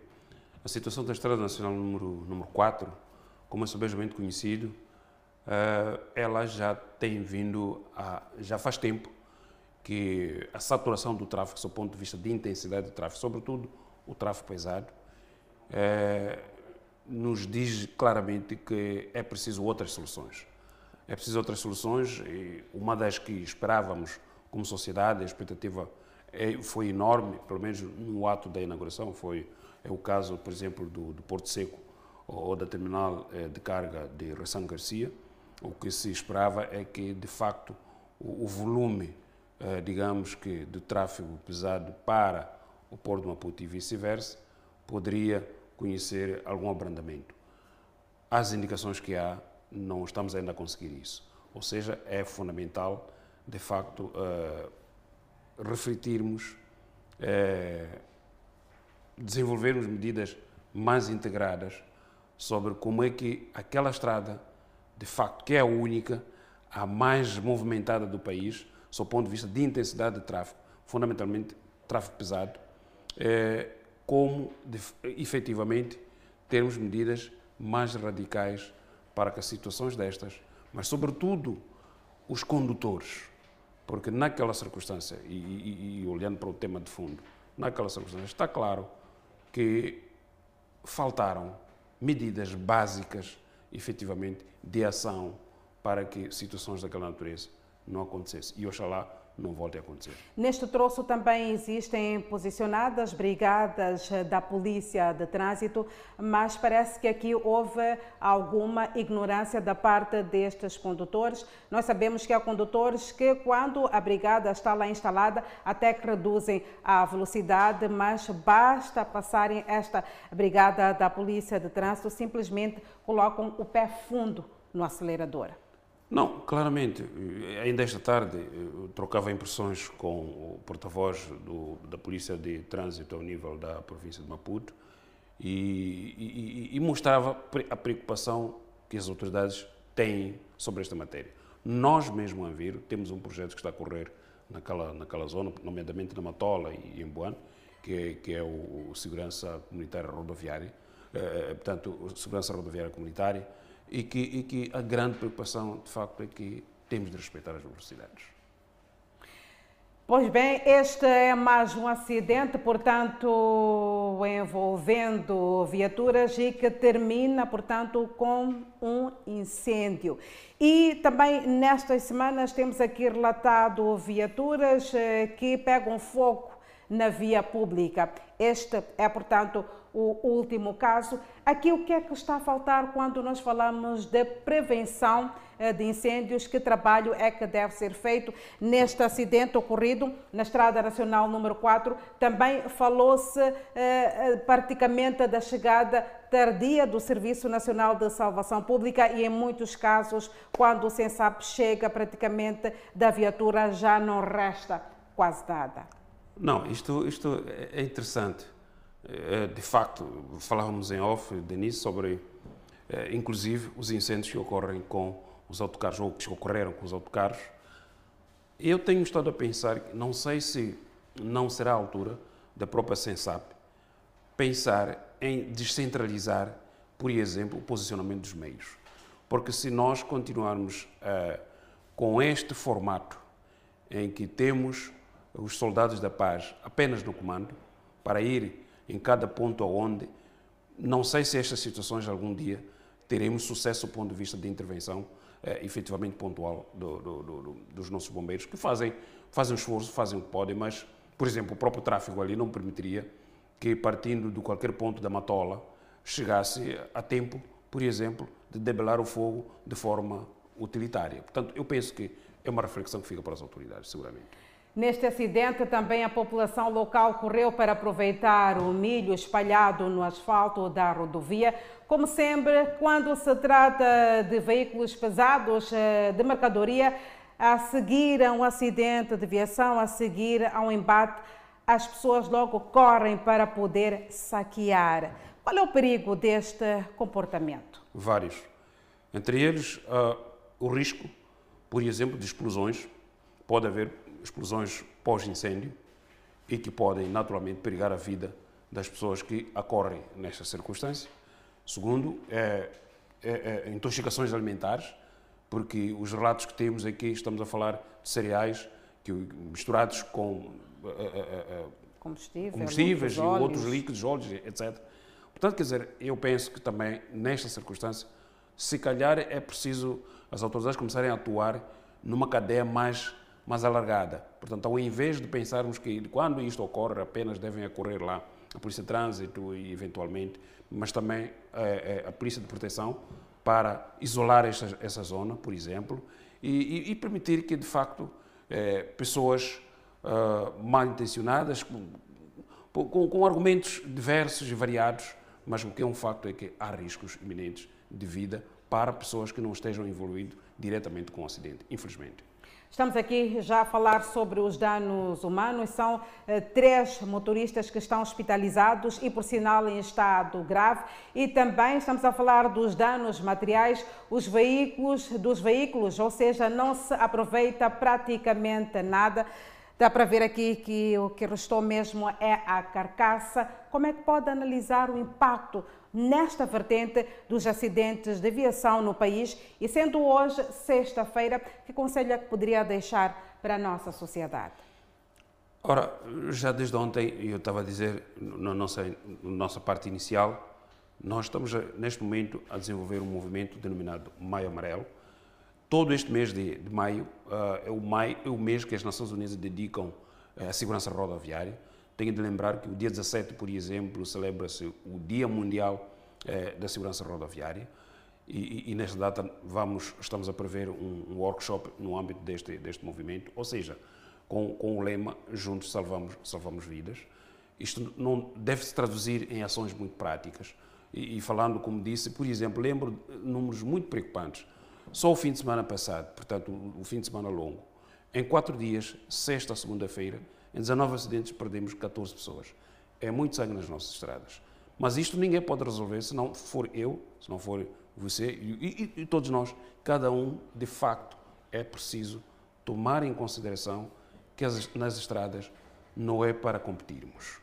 a situação da Estrada Nacional número, número 4, como é subejamente conhecido, ela já tem vindo, a, já faz tempo que a saturação do tráfego, do ponto de vista de intensidade do tráfego, sobretudo o tráfego pesado, eh, nos diz claramente que é preciso outras soluções. É preciso outras soluções e uma das que esperávamos como sociedade, a expectativa é, foi enorme, pelo menos no ato da inauguração, foi é o caso, por exemplo, do, do Porto Seco ou, da terminal é, de carga de Ressão Garcia. O que se esperava é que, de facto, o, volume, é, digamos que, de tráfego pesado para o Porto de Maputo e vice-versa, poderia conhecer algum abrandamento. As indicações que há, não estamos ainda a conseguir isso. Ou seja, é fundamental, de facto, uh, refletirmos, uh, desenvolvermos medidas mais integradas sobre como é que aquela estrada, de facto, que é a única, a mais movimentada do país, sob o ponto de vista de intensidade de tráfego, fundamentalmente tráfego pesado, é, como de, efetivamente termos medidas mais radicais para que situações destas, mas sobretudo os condutores, porque naquela circunstância, e, e, e olhando para o tema de fundo, naquela circunstância está claro que faltaram medidas básicas, efetivamente, de ação para que situações daquela natureza não acontecessem. E oxalá não volte a acontecer. Neste troço também existem posicionadas brigadas da Polícia de Trânsito, mas parece que aqui houve alguma ignorância da parte destes condutores. Nós sabemos que há condutores que, quando a brigada está lá instalada, até que reduzem a velocidade, mas basta passarem esta brigada da Polícia de Trânsito, simplesmente colocam o pé fundo no acelerador. Não, claramente. Ainda esta tarde eu trocava impressões com o porta-voz da Polícia de Trânsito ao nível da província de Maputo e, e, e, mostrava a preocupação que as autoridades têm sobre esta matéria. Nós mesmo, a Vir, temos um projeto que está a correr naquela, naquela zona, nomeadamente na Matola e em Boane, que que é o, o Segurança Comunitária Rodoviária, eh, portanto, Segurança Rodoviária Comunitária, e que, e que a grande preocupação, de facto, é que temos de respeitar as velocidades. Pois bem, este é mais um acidente, portanto, envolvendo viaturas e que termina, portanto, com um incêndio. E também nestas semanas temos aqui relatado viaturas eh, que pegam fogo na via pública. Este é, portanto, o último caso. Aqui o que é que está a faltar quando nós falamos de prevenção eh, de incêndios? Que trabalho é que deve ser feito neste acidente ocorrido na Estrada Nacional número 4? Também falou-se eh, eh, praticamente da chegada tardia do Serviço Nacional de Salvação Pública e em muitos casos, quando o SENSAP chega praticamente da viatura já não resta quase nada. Não, isto, isto é interessante. É, de facto, falávamos em off, Denise, sobre é, inclusive os incêndios que ocorrem com os autocarros ou que ocorreram com os autocarros. Eu tenho estado a pensar, não sei se não será a altura da própria Sensap pensar em descentralizar, por exemplo, o posicionamento dos meios. Porque se nós continuarmos uh, com este formato em que temos os soldados da paz apenas no comando, para ir em cada ponto aonde, não sei se estas situações algum dia teremos sucesso do ponto de vista de intervenção eh, efetivamente pontual do, do, do, dos nossos bombeiros, que fazem, fazem esforço, fazem o que podem, mas, por exemplo, o próprio tráfego ali não permitiria que, partindo de qualquer ponto da Matola, chegasse a tempo, por exemplo, de debelar o fogo de forma utilitária. Portanto, eu penso que é uma reflexão que fica para as autoridades, seguramente. Neste acidente, também a população local correu para aproveitar o milho espalhado no asfalto da rodovia. Como sempre, quando se trata de veículos pesados eh, de mercadoria, a seguir a um acidente de viação, a seguir a um embate, as pessoas logo correm para poder saquear. Qual é o perigo deste comportamento? Vários. Entre eles, uh, o risco, por exemplo, de explosões. Pode haver explosões pós-incêndio e que podem naturalmente perigar a vida das pessoas que ocorrem nestas circunstâncias. Segundo, é, é, é, intoxicações alimentares, porque os relatos que temos aqui estamos a falar de cereais que, misturados com é, é, é, Combustível, combustíveis e outros líquidos, óleos, etc. Portanto, quer dizer, eu penso que também nesta circunstância, se calhar é preciso as autoridades começarem a atuar numa cadeia mais mais alargada. Portanto, ao invés de pensarmos que quando isto ocorre, apenas devem ocorrer lá a Polícia de Trânsito e, eventualmente, mas também é, é, a Polícia de Proteção para isolar essa, zona, por exemplo, e, e, e permitir que, de facto, é, pessoas uh, mal intencionadas, com, com, com, argumentos diversos e variados, mas o que é um facto é que há riscos iminentes de vida para pessoas que não estejam envolvidas diretamente com o acidente, infelizmente. Estamos aqui já a falar sobre os danos humanos. São eh, três motoristas que estão hospitalizados e, por sinal, em estado grave. E também estamos a falar dos danos materiais, os veículos, dos veículos, ou seja, não se aproveita praticamente nada. Dá para ver aqui que o que restou mesmo é a carcaça. Como é que pode analisar o impacto nesta vertente dos acidentes de aviação no país e sendo hoje sexta-feira, que conselho é que poderia deixar para a nossa sociedade? Ora, já desde ontem, eu estava a dizer, na nossa, na nossa parte inicial, nós estamos neste momento a desenvolver um movimento denominado Maio Amarelo. Todo este mês de, de maio, uh, é, o maio é o mês que as Nações Unidas dedicam à segurança rodoviária tenho de lembrar que o dia 17, por exemplo, celebra-se o Dia Mundial eh, da Segurança Rodoviária e, e, nesta data vamos, estamos a prever um, um, workshop no âmbito deste, deste movimento, ou seja, com, com o lema Juntos Salvamos, salvamos Vidas. Isto não deve se traduzir em ações muito práticas. E, e, falando, como disse, por exemplo, lembro números muito preocupantes. Só o fim de semana passado, portanto, o, o fim de semana longo, em quatro dias, sexta a segunda-feira, em 19 acidentes perdemos 14 pessoas. É muito sangue nas nossas estradas. Mas isto ninguém pode resolver se não for eu, se não for você e, e, e todos nós. Cada um, de facto, é preciso tomar em consideração que as, nas estradas não é para competirmos.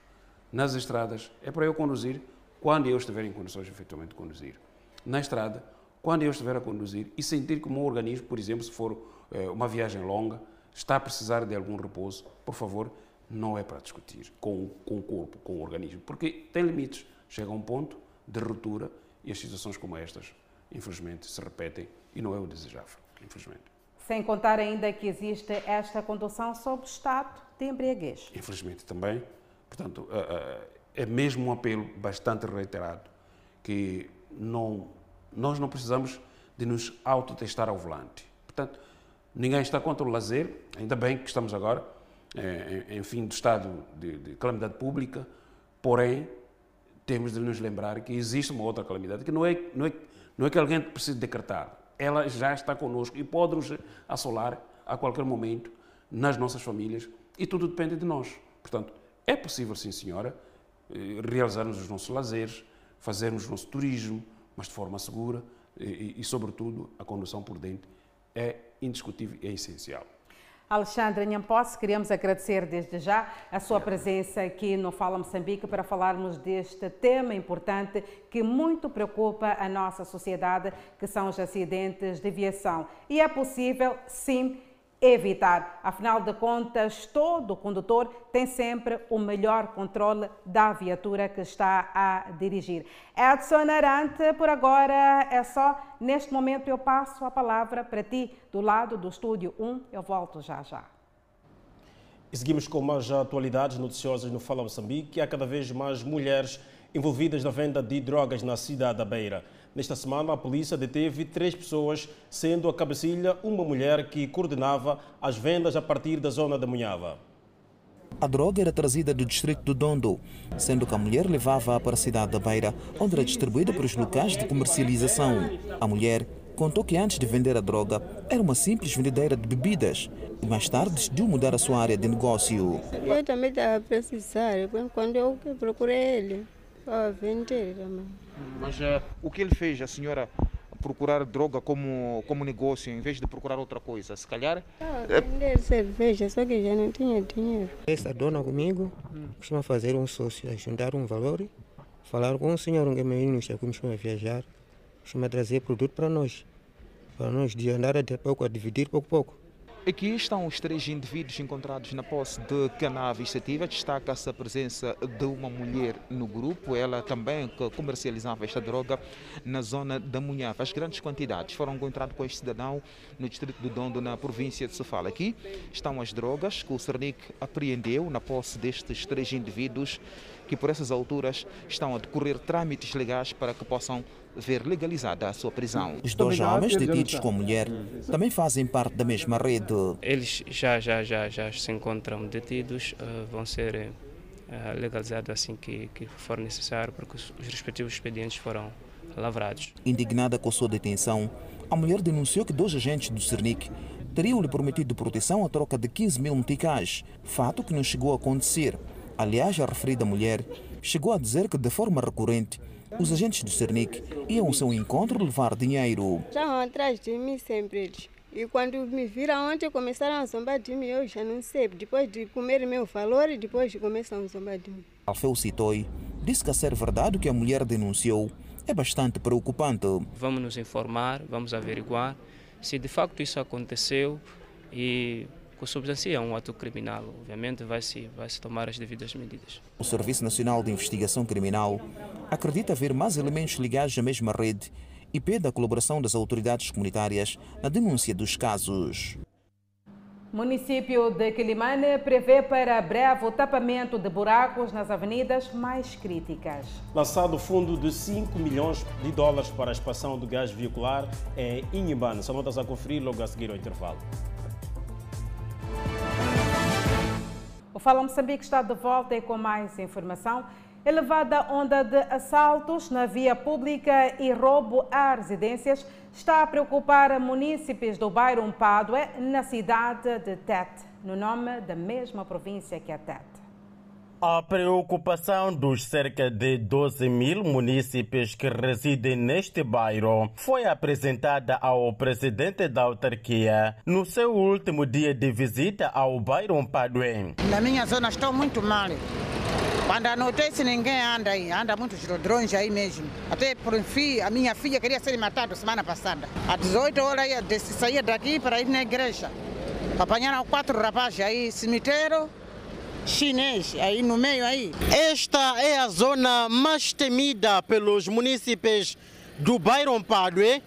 Nas estradas é para eu conduzir quando eu estiver em condições efetivamente de conduzir. Na estrada, quando eu estiver a conduzir e sentir que o meu organismo, por exemplo, se for é, uma viagem longa, está a precisar de algum repouso, por favor, não é para discutir com, com o corpo, com o organismo, porque tem limites. Chega a um ponto de ruptura e as situações como estas, infelizmente, se repetem e não é o desejável, infelizmente. Sem contar ainda que existe esta condução sob estado de embriaguez. Infelizmente também. Portanto, eh, eh, é mesmo um apelo bastante reiterado que não, nós não precisamos de nos autotestar ao volante. Portanto, Ninguém está contra o lazer, ainda bem que estamos agora é, em, em fim de estado de, de, calamidade pública, porém temos de nos lembrar que existe uma outra calamidade que não é, não é, não é que alguém precise decretar, ela já está conosco e pode nos assolar a qualquer momento nas nossas famílias e tudo depende de nós. Portanto, é possível, sim senhora, eh, realizarmos os nossos lazeres, fazermos o nosso turismo, mas de forma segura e, e, e sobretudo, a condução por dentro é indiscutível e é essencial. Alexandre Nhamposse, queremos agradecer desde já a sua presença aqui no Fala Moçambique para falarmos deste tema importante que muito preocupa a nossa sociedade, que são os acidentes de aviação. E é possível, sim, evitar. Afinal de contas, todo condutor tem sempre o melhor controle da viatura que está a dirigir. Edson Arante, por agora é só. Neste momento eu passo a palavra para ti, do lado do estúdio 1. Eu volto já já. E seguimos com mais atualidades noticiosas no Fala Moçambique. Há cada vez mais mulheres envolvidas na venda de drogas na cidade da Beira. Nesta semana, a polícia deteve três pessoas, sendo a cabecilha uma mulher que coordenava as vendas a partir da zona da Munhava. A droga era trazida do distrito do Dondo, sendo que a mulher levava-a para a cidade da Beira, onde era distribuída para os locais de comercialização. A mulher contou que antes de vender a droga era uma simples vendedeira de bebidas e mais tarde decidiu mudar a sua área de negócio. Eu também estava a precisar, quando eu procurei ele, para vender também. Mas uh, o que ele fez, a senhora procurar droga como, como negócio em vez de procurar outra coisa? Se calhar. Ah, vender cerveja, só que já não tinha dinheiro. Essa dona comigo costuma fazer um sócio, juntar um valor, falar com o senhor que me que costuma viajar, costuma trazer produto para nós. Para nós de andar até pouco, a dividir pouco a pouco. Aqui estão os três indivíduos encontrados na posse de cannabis sativa. Destaca-se a presença de uma mulher no grupo, ela também comercializava esta droga na zona da Munhava. As grandes quantidades foram encontradas com este cidadão no distrito do Dondo, na província de Sofala. Aqui estão as drogas que o Cernic apreendeu na posse destes três indivíduos que por essas alturas estão a decorrer trâmites legais para que possam ver legalizada a sua prisão. Os dois homens detidos com a mulher também fazem parte da mesma rede. Eles já já já já se encontram detidos, uh, vão ser uh, legalizados assim que, que for necessário, porque os, os respectivos expedientes foram lavrados. Indignada com a sua detenção, a mulher denunciou que dois agentes do Cernic teriam-lhe prometido proteção a troca de 15 mil meticais, fato que não chegou a acontecer. Aliás, a referida mulher chegou a dizer que, de forma recorrente, os agentes do Cernic iam ao seu encontro levar dinheiro. Estavam atrás de mim sempre eles. E quando me viram ontem, começaram a zombar de mim. Eu já não sei. Depois de comer meu valor, depois começam a zombar de mim. Alfeu Citoi disse que, a ser verdade o que a mulher denunciou, é bastante preocupante. Vamos nos informar, vamos averiguar se de facto isso aconteceu e consubstancia um ato criminal. Obviamente vai-se vai -se tomar as devidas medidas. O Serviço Nacional de Investigação Criminal acredita haver mais elementos ligados à mesma rede e pede a colaboração das autoridades comunitárias na denúncia dos casos. Município de Quilimane prevê para breve o tapamento de buracos nas avenidas mais críticas. Lançado fundo de 5 milhões de dólares para a expansão do gás veicular em Inhibane. São notas a conferir logo a seguir ao intervalo. O Fala Moçambique está de volta e com mais informação. Elevada onda de assaltos na via pública e roubo a residências está a preocupar munícipes do bairro Padue, na cidade de Tete, no nome da mesma província que a Tete. A preocupação dos cerca de 12 mil munícipes que residem neste bairro foi apresentada ao presidente da autarquia no seu último dia de visita ao bairro Padue. Na minha zona estou muito mal. Quando anoitece ninguém anda aí, anda muitos ladrões aí mesmo. Até por fim, a minha filha queria ser matada semana passada. Às 18 horas eu saía daqui para ir na igreja. Apanharam quatro rapazes aí, cemitério, chinês aí no meio aí. Esta é a zona mais temida pelos munícipes do bairro Padue.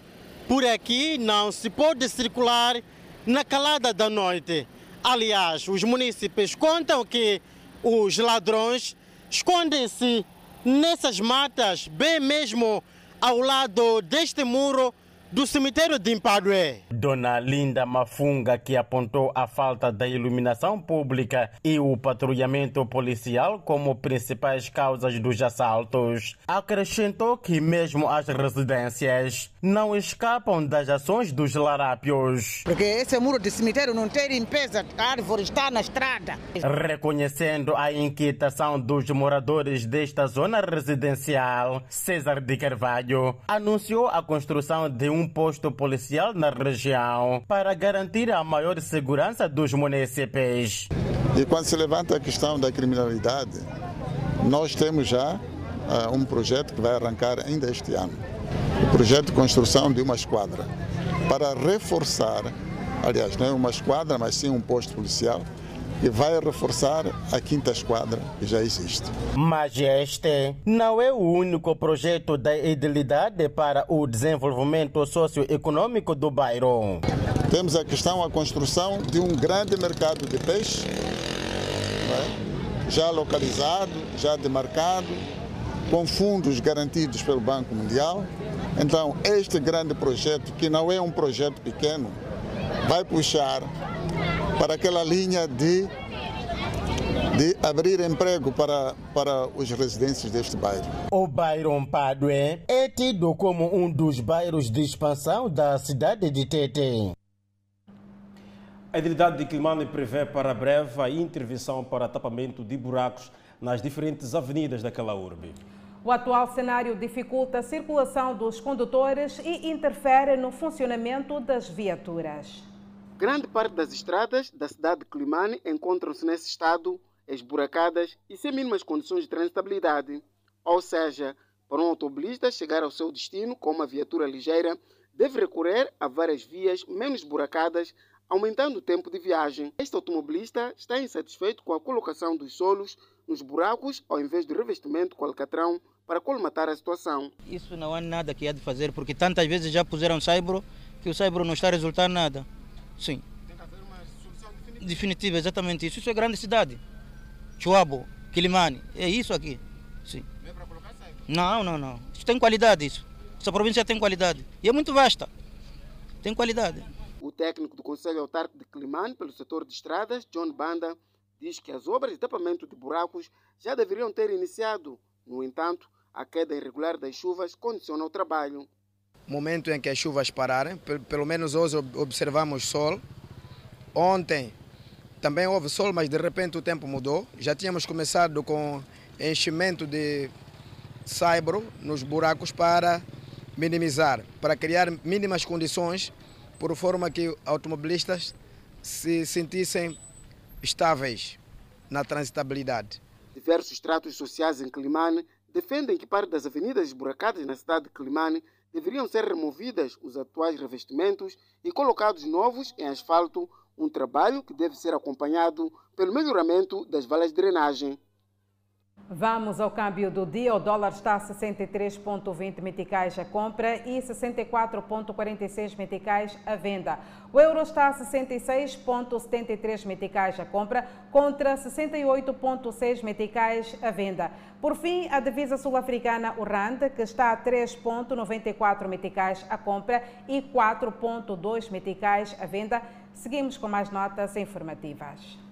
Por aqui não se pode circular na calada da noite. Aliás, os munícipes contam que os ladrões escondem-se nessas matas, bem mesmo ao lado deste muro do cemitério de Impadue. Dona Linda Mafunga, que apontou a falta da iluminação pública e o patrulhamento policial como principais causas dos assaltos, acrescentou que mesmo as residências não escapam das ações dos larápios. Porque esse muro de cemitério não tem limpeza, a árvore está na estrada. Reconhecendo a inquietação dos moradores desta zona residencial, César de Carvalho anunciou a construção de um posto policial na região para garantir a maior segurança dos municípios. E quando se levanta a questão da criminalidade, nós temos já uh, um projeto que vai arrancar ainda este ano. O projeto de construção de uma esquadra para reforçar, aliás, não é uma esquadra, mas sim um posto policial e vai reforçar a quinta esquadra que já existe. Mas este não é o único projeto da edilidade para o desenvolvimento socioeconômico do bairro. Temos a questão, a construção de um grande mercado de peixe, é? já localizado, já demarcado, com fundos garantidos pelo Banco Mundial. Então, este grande projeto, que não é um projeto pequeno, vai puxar para aquela linha de, de abrir emprego para, para os residentes deste bairro. O bairro Padue é tido como um dos bairros de expansão da cidade de Tete. A Edilidade de Climane prevê para breve a intervenção para tapamento de buracos nas diferentes avenidas daquela urbe. O atual cenário dificulta a circulação dos condutores e interfere no funcionamento das viaturas. Grande parte das estradas da cidade de Climane encontram-se nesse estado esburacadas e sem mínimas condições de transitabilidade. Ou seja, para um automobilista chegar ao seu destino com uma viatura ligeira, deve recorrer a várias vias menos buracadas aumentando o tempo de viagem. Este automobilista está insatisfeito com a colocação dos solos nos buracos ao invés de revestimento com alcatrão para colmatar a situação. Isso não há nada que há de fazer, porque tantas vezes já puseram saibro que o saibro não está a resultar nada. Sim. Tem que haver uma solução definitiva. Definitiva, exatamente isso. Isso é grande cidade. Chuabo, Quilimane, é isso aqui. Sim. Não é para colocar saibro? Não, não, não. Isso tem qualidade, isso. Essa província tem qualidade. E é muito vasta. Tem qualidade. O técnico do Conselho Autárquico de Climane, pelo setor de estradas, John Banda, diz que as obras de tapamento de buracos já deveriam ter iniciado. No entanto, a queda irregular das chuvas condiciona o trabalho. Momento em que as chuvas pararem, pelo menos hoje observamos sol. Ontem também houve sol, mas de repente o tempo mudou. Já tínhamos começado com enchimento de saibro nos buracos para minimizar, para criar mínimas condições por forma que automobilistas se sentissem estáveis na transitabilidade. Diversos tratos sociais em Climane defendem que parte das avenidas esburacadas na cidade de Climane deveriam ser removidas os atuais revestimentos e colocados novos em asfalto, um trabalho que deve ser acompanhado pelo melhoramento das valas de drenagem. Vamos ao câmbio do dia. O dólar está a 63,20 meticais a compra e 64,46 meticais a venda. O euro está a 66,73 meticais a compra contra 68,6 meticais a venda. Por fim, a divisa sul-africana, o RAND, que está a 3,94 meticais a compra e 4,2 meticais a venda. Seguimos com mais notas informativas.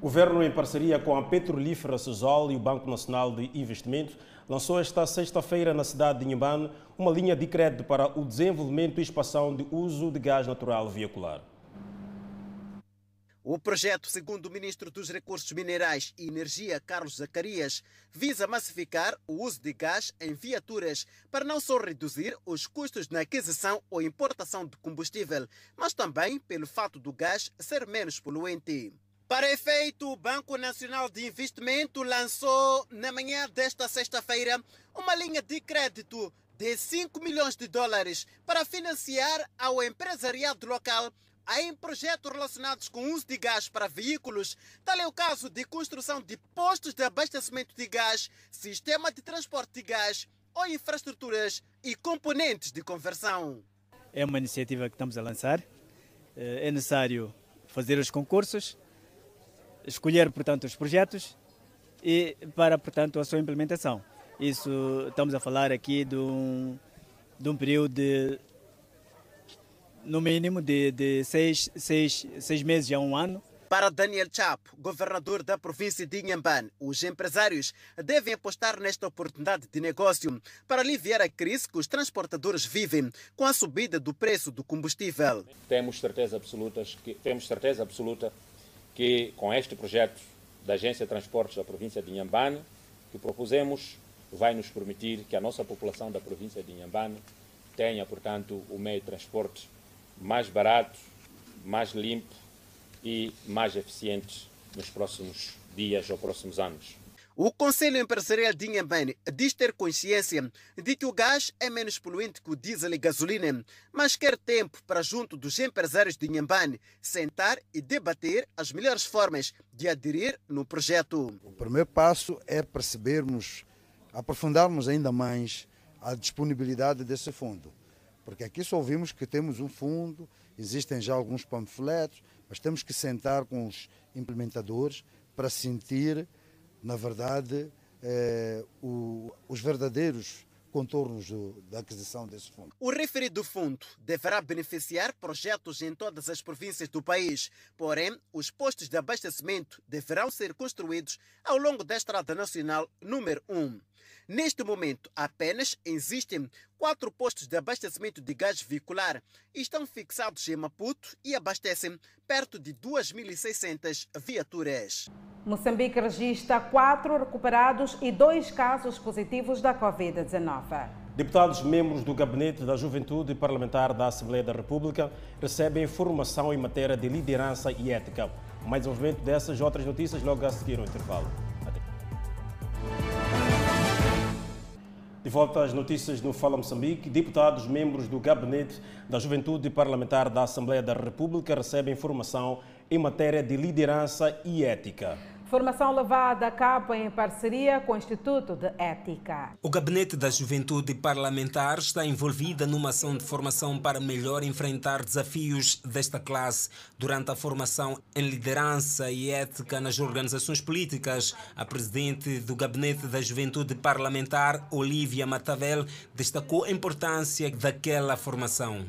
O governo, em parceria com a Petrolífera Sesol e o Banco Nacional de Investimento, lançou esta sexta-feira na cidade de Inhambane uma linha de crédito para o desenvolvimento e expansão de uso de gás natural veicular. O projeto, segundo o ministro dos Recursos Minerais e Energia, Carlos Zacarias, visa massificar o uso de gás em viaturas para não só reduzir os custos na aquisição ou importação de combustível, mas também pelo fato do gás ser menos poluente. Para efeito, o Banco Nacional de Investimento lançou na manhã desta sexta-feira uma linha de crédito de 5 milhões de dólares para financiar ao empresariado local em projetos relacionados com o uso de gás para veículos. Tal é o caso de construção de postos de abastecimento de gás, sistema de transporte de gás ou infraestruturas e componentes de conversão. É uma iniciativa que estamos a lançar. É necessário fazer os concursos escolher, portanto, os projetos e para, portanto, a sua implementação. Isso estamos a falar aqui de um, de um período de, no mínimo, de, de seis, seis, seis meses a um ano. Para Daniel Chapo, governador da província de Inhambane, os empresários devem apostar nesta oportunidade de negócio para aliviar a crise que os transportadores vivem com a subida do preço do combustível. Temos certeza absoluta que, temos certeza absoluta que com este projeto da Agência de Transportes da província de Inhambane, que propusemos, vai nos permitir que a nossa população da província de Inhambane tenha, portanto, o meio de transporte mais barato, mais limpo e mais eficiente nos próximos dias ou próximos anos. O Conselho Empresarial de Inhambane diz ter consciência de que o gás é menos poluente que o diesel e gasolina, mas quer tempo para, junto dos empresários de Inhambane, sentar e debater as melhores formas de aderir no projeto. O primeiro passo é percebermos, aprofundarmos ainda mais a disponibilidade desse fundo. Porque aqui só ouvimos que temos um fundo, existem já alguns panfletos, mas temos que sentar com os implementadores para sentir na verdade, é, o, os verdadeiros contornos do, da aquisição desse fundo. O referido fundo deverá beneficiar projetos em todas as províncias do país, porém, os postos de abastecimento deverão ser construídos ao longo da Estrada Nacional número 1. Neste momento, apenas existem quatro postos de abastecimento de gás veicular e estão fixados em Maputo e abastecem perto de 2.600 viaturas. Moçambique registra quatro recuperados e dois casos positivos da Covid-19. Deputados membros do Gabinete da Juventude Parlamentar da Assembleia da República recebem formação em matéria de liderança e ética. Mais desenvolvimento dessas e outras notícias logo a seguir no intervalo. De volta às notícias no Fala Moçambique, deputados membros do Gabinete da Juventude Parlamentar da Assembleia da República recebem formação em matéria de liderança e ética. Formação levada a cabo em parceria com o Instituto de Ética. O Gabinete da Juventude Parlamentar está envolvida numa ação de formação para melhor enfrentar desafios desta classe. Durante a formação em liderança e ética nas organizações políticas, a presidente do Gabinete da Juventude Parlamentar, Olivia Matavel, destacou a importância daquela formação.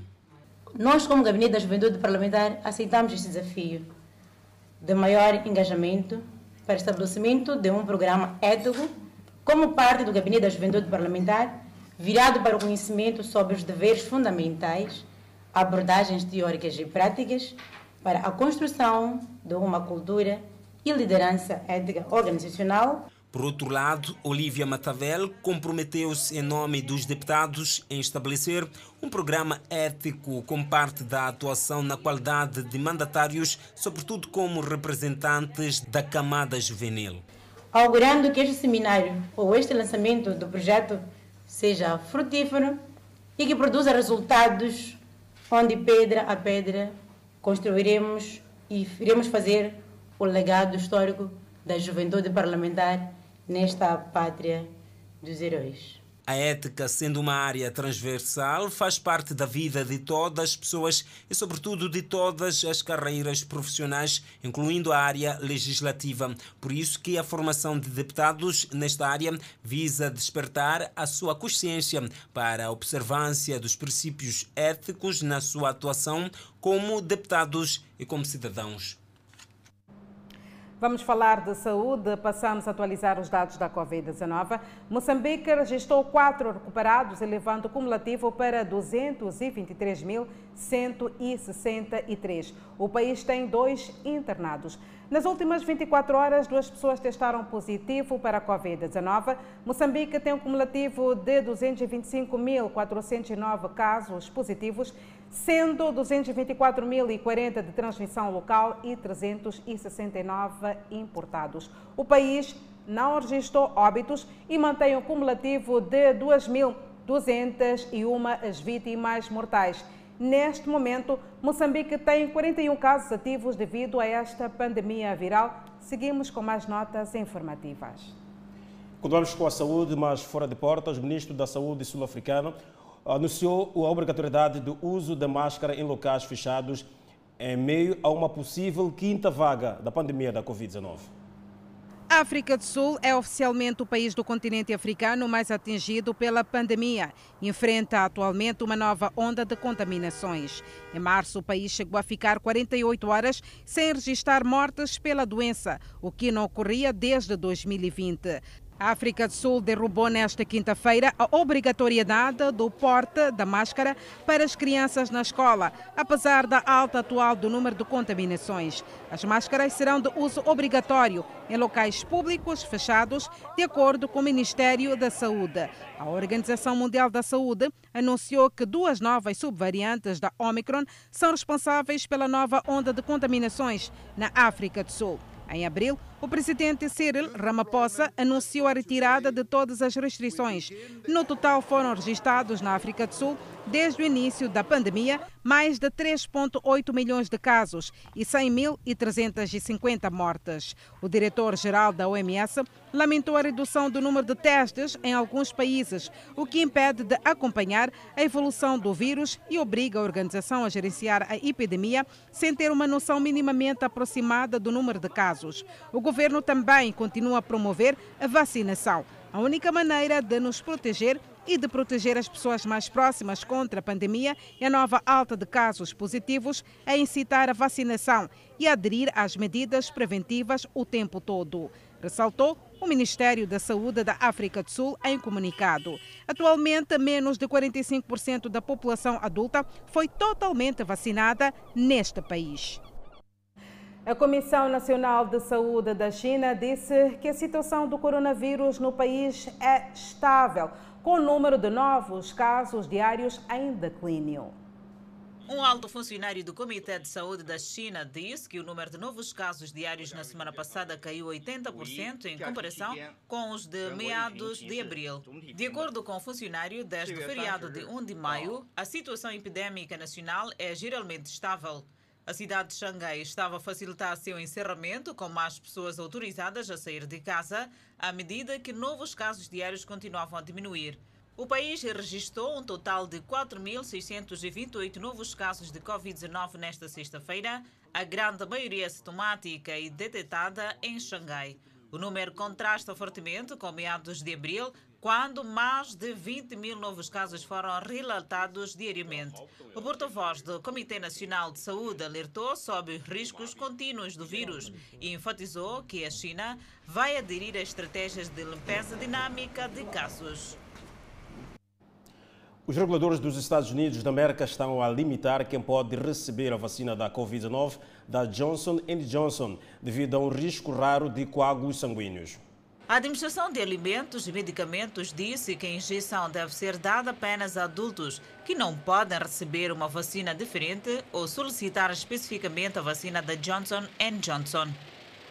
Nós, como Gabinete da Juventude Parlamentar, aceitamos este desafio de maior engajamento para estabelecimento de um programa ético como parte do Gabinete da Juventude Parlamentar, virado para o conhecimento sobre os deveres fundamentais, abordagens teóricas e práticas para a construção de uma cultura e liderança ética organizacional por outro lado, Olivia Matavel comprometeu-se em nome dos deputados em estabelecer um programa ético como parte da atuação na qualidade de mandatários, sobretudo como representantes da camada juvenil. Augurando que este seminário ou este lançamento do projeto seja frutífero e que produza resultados onde pedra a pedra construiremos e iremos fazer o legado histórico da juventude parlamentar nesta pátria dos heróis. A ética, sendo uma área transversal, faz parte da vida de todas as pessoas e, sobretudo, de todas as carreiras profissionais, incluindo a área legislativa. Por isso que a formação de deputados nesta área visa despertar a sua consciência para a observância dos princípios éticos na sua atuação como deputados e como cidadãos. Vamos falar de saúde. Passamos a atualizar os dados da Covid-19. Moçambique registrou quatro recuperados, elevando o cumulativo para 223.163. O país tem dois internados. Nas últimas 24 horas, duas pessoas testaram positivo para a Covid-19. Moçambique tem um cumulativo de 225.409 casos positivos, sendo 224.040 de transmissão local e 369 importados. O país não registrou óbitos e mantém um cumulativo de 2.201 as vítimas mortais. Neste momento, Moçambique tem 41 casos ativos devido a esta pandemia viral. Seguimos com mais notas informativas. Continuamos com a saúde, mas fora de portas, o ministro da Saúde sul-africano anunciou a obrigatoriedade do uso da máscara em locais fechados em meio a uma possível quinta vaga da pandemia da Covid-19. A África do Sul é oficialmente o país do continente africano mais atingido pela pandemia. Enfrenta atualmente uma nova onda de contaminações. Em março, o país chegou a ficar 48 horas sem registrar mortes pela doença, o que não ocorria desde 2020. A África do Sul derrubou nesta quinta-feira a obrigatoriedade do porte da máscara para as crianças na escola, apesar da alta atual do número de contaminações. As máscaras serão de uso obrigatório em locais públicos fechados, de acordo com o Ministério da Saúde. A Organização Mundial da Saúde anunciou que duas novas subvariantes da Omicron são responsáveis pela nova onda de contaminações na África do Sul. Em abril, o presidente Cyril Ramaphosa anunciou a retirada de todas as restrições. No total, foram registrados na África do Sul, desde o início da pandemia, mais de 3,8 milhões de casos e 100.350 mortes. O diretor-geral da OMS lamentou a redução do número de testes em alguns países, o que impede de acompanhar a evolução do vírus e obriga a organização a gerenciar a epidemia sem ter uma noção minimamente aproximada do número de casos. O governo também continua a promover a vacinação. A única maneira de nos proteger e de proteger as pessoas mais próximas contra a pandemia e a nova alta de casos positivos é incitar a vacinação e aderir às medidas preventivas o tempo todo. Ressaltou o Ministério da Saúde da África do Sul em comunicado. Atualmente, menos de 45% da população adulta foi totalmente vacinada neste país. A Comissão Nacional de Saúde da China disse que a situação do coronavírus no país é estável, com o número de novos casos diários em declínio. Um alto funcionário do Comitê de Saúde da China disse que o número de novos casos diários na semana passada caiu 80% em comparação com os de meados de abril. De acordo com o funcionário, desde o feriado de 1 de maio, a situação epidêmica nacional é geralmente estável. A cidade de Xangai estava a facilitar seu encerramento com mais pessoas autorizadas a sair de casa à medida que novos casos diários continuavam a diminuir. O país registrou um total de 4.628 novos casos de Covid-19 nesta sexta-feira, a grande maioria sintomática e detetada em Xangai. O número contrasta fortemente com meados de abril, quando mais de 20 mil novos casos foram relatados diariamente. O porta-voz do Comitê Nacional de Saúde alertou sobre os riscos contínuos do vírus e enfatizou que a China vai aderir a estratégias de limpeza dinâmica de casos. Os reguladores dos Estados Unidos da América estão a limitar quem pode receber a vacina da Covid-19 da Johnson Johnson devido a um risco raro de coágulos sanguíneos. A Administração de Alimentos e Medicamentos disse que a injeção deve ser dada apenas a adultos que não podem receber uma vacina diferente ou solicitar especificamente a vacina da Johnson Johnson.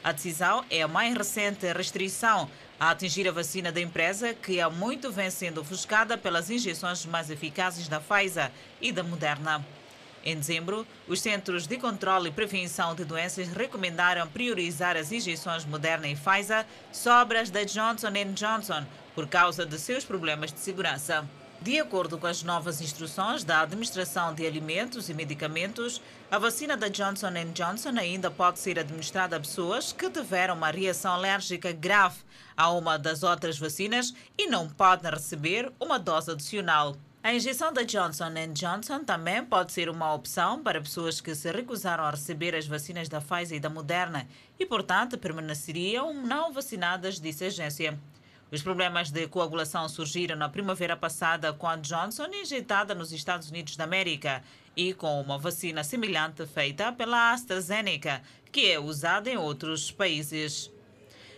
A decisão é a mais recente restrição a atingir a vacina da empresa, que há muito vem sendo ofuscada pelas injeções mais eficazes da Pfizer e da Moderna. Em dezembro, os Centros de Controle e Prevenção de Doenças recomendaram priorizar as injeções Moderna e Pfizer sobre as da Johnson Johnson por causa de seus problemas de segurança. De acordo com as novas instruções da Administração de Alimentos e Medicamentos, a vacina da Johnson Johnson ainda pode ser administrada a pessoas que tiveram uma reação alérgica grave a uma das outras vacinas e não podem receber uma dose adicional. A injeção da Johnson Johnson também pode ser uma opção para pessoas que se recusaram a receber as vacinas da Pfizer e da Moderna e, portanto, permaneceriam não vacinadas, disse a agência. Os problemas de coagulação surgiram na primavera passada com a Johnson injetada nos Estados Unidos da América e com uma vacina semelhante feita pela AstraZeneca, que é usada em outros países.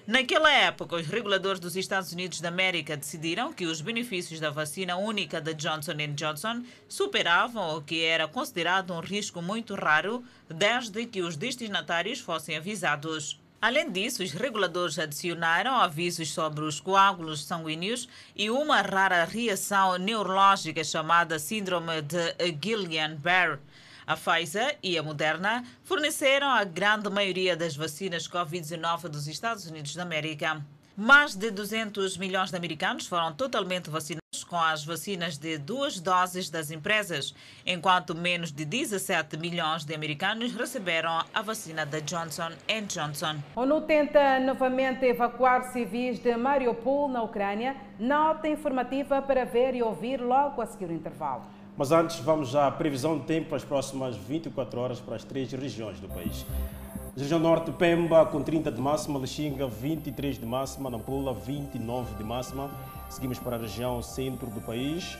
Naquela época, os reguladores dos Estados Unidos da América decidiram que os benefícios da vacina única da Johnson Johnson superavam o que era considerado um risco muito raro desde que os destinatários fossem avisados. Além disso, os reguladores adicionaram avisos sobre os coágulos sanguíneos e uma rara reação neurológica chamada Síndrome de Guillain-Barré. A Pfizer e a Moderna forneceram a grande maioria das vacinas Covid-19 dos Estados Unidos da América. Mais de 200 milhões de americanos foram totalmente vacinados com as vacinas de duas doses das empresas, enquanto menos de 17 milhões de americanos receberam a vacina da Johnson Johnson. A ONU tenta novamente evacuar civis de Mariupol, na Ucrânia. Nota informativa para ver e ouvir logo a seguir o intervalo. Mas antes, vamos à previsão de tempo para as próximas 24 horas para as três regiões do país. Região Norte, Pemba com 30 de máxima, Lexinga 23 de máxima, Nampula 29 de máxima. Seguimos para a região centro do país.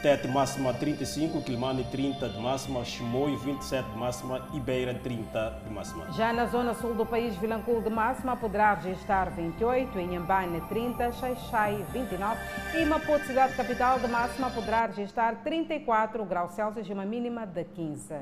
Tete máxima 35, Quilmane 30 de máxima, Chimoio 27 de máxima e Beira 30 de máxima. Já na zona sul do país, Vilanculo de máxima poderá registrar 28, Inhambane 30, Xaixai 29 e Maputo, cidade capital de máxima, poderá registrar 34 graus Celsius e uma mínima de 15.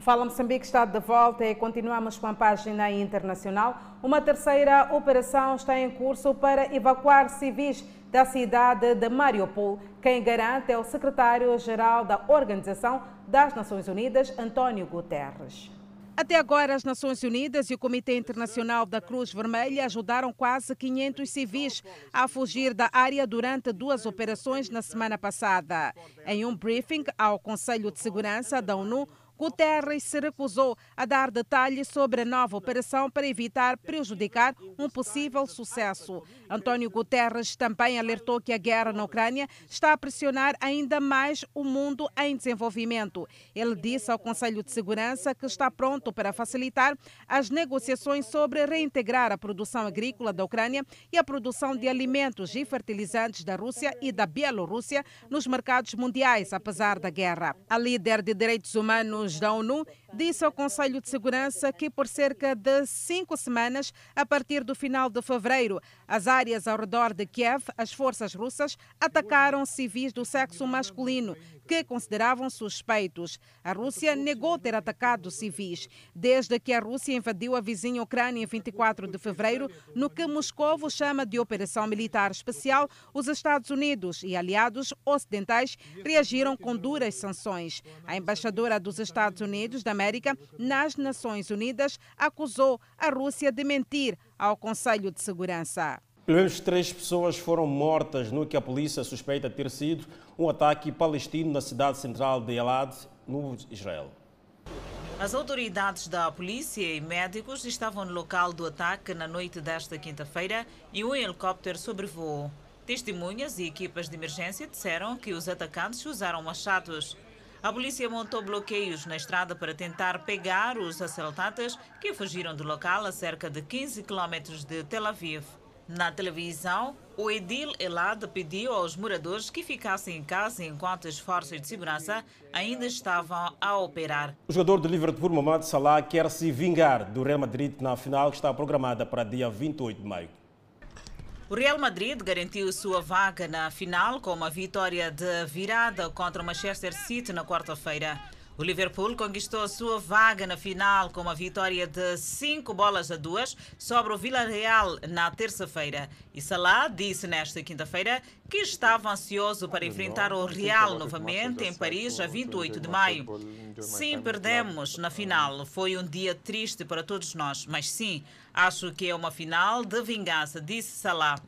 Fala Moçambique está de volta e continuamos com a página internacional. Uma terceira operação está em curso para evacuar civis da cidade de Mariupol. Quem garante é o secretário-geral da Organização das Nações Unidas, António Guterres. Até agora, as Nações Unidas e o Comitê Internacional da Cruz Vermelha ajudaram quase 500 civis a fugir da área durante duas operações na semana passada. Em um briefing ao Conselho de Segurança da ONU, Guterres se recusou a dar detalhes sobre a nova operação para evitar prejudicar um possível sucesso. António Guterres também alertou que a guerra na Ucrânia está a pressionar ainda mais o mundo em desenvolvimento. Ele disse ao Conselho de Segurança que está pronto para facilitar as negociações sobre reintegrar a produção agrícola da Ucrânia e a produção de alimentos e fertilizantes da Rússia e da Bielorrússia nos mercados mundiais, apesar da guerra. A líder de direitos humanos da ONU disse ao Conselho de Segurança que, por cerca de cinco semanas, a partir do final de fevereiro, as áreas ao redor de Kiev, as forças russas atacaram civis do sexo masculino que consideravam suspeitos. A Rússia negou ter atacado civis. Desde que a Rússia invadiu a vizinha Ucrânia em 24 de fevereiro, no que Moscou chama de Operação Militar Especial, os Estados Unidos e aliados ocidentais reagiram com duras sanções. A embaixadora dos Estados Unidos da América nas Nações Unidas acusou a Rússia de mentir ao Conselho de Segurança. Pelo menos três pessoas foram mortas no que a polícia suspeita ter sido um ataque palestino na cidade central de Elad, no Israel. As autoridades da polícia e médicos estavam no local do ataque na noite desta quinta-feira e um helicóptero sobrevoou. Testemunhas e equipas de emergência disseram que os atacantes usaram machados. A polícia montou bloqueios na estrada para tentar pegar os assaltantes que fugiram do local a cerca de 15 quilômetros de Tel Aviv. Na televisão, o Edil Elad pediu aos moradores que ficassem em casa enquanto as forças de segurança ainda estavam a operar. O jogador de Liverpool, Mohamed Salah, quer se vingar do Real Madrid na final que está programada para dia 28 de maio. O Real Madrid garantiu sua vaga na final com uma vitória de virada contra o Manchester City na quarta-feira. O Liverpool conquistou sua vaga na final com uma vitória de 5 bolas a 2 sobre o Villarreal na terça-feira. E Salah disse nesta quinta-feira que estava ansioso para enfrentar o Real novamente em Paris a 28 de maio. Sim, perdemos na final. Foi um dia triste para todos nós, mas sim, acho que é uma final de vingança, disse Salah.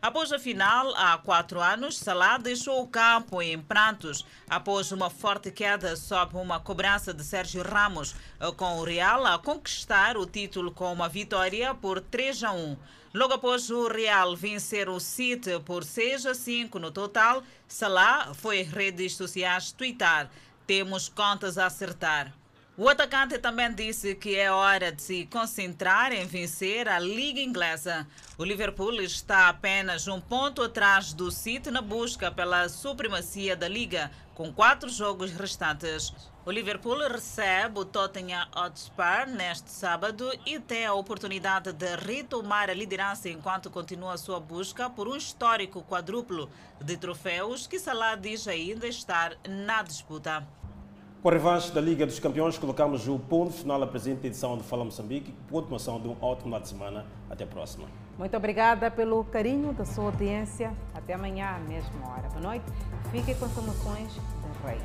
Após a final, há quatro anos, Salah deixou o campo em prantos após uma forte queda sob uma cobrança de Sérgio Ramos, com o Real a conquistar o título com uma vitória por 3 a 1. Logo após o Real vencer o City por 6 a 5 no total, Salah foi redes sociais twittar: Temos contas a acertar. O atacante também disse que é hora de se concentrar em vencer a Liga Inglesa. O Liverpool está apenas um ponto atrás do City na busca pela supremacia da Liga, com quatro jogos restantes. O Liverpool recebe o Tottenham Hotspur neste sábado e tem a oportunidade de retomar a liderança enquanto continua sua busca por um histórico quadruplo de troféus que Salah diz ainda estar na disputa. Com a revanche da Liga dos Campeões, colocamos o ponto final da presente edição do Fala Moçambique. Continuação de um ótimo final de semana. Até a próxima. Muito obrigada pelo carinho da sua audiência. Até amanhã, à mesma hora. Boa noite. Fique com as emoções dos Reis.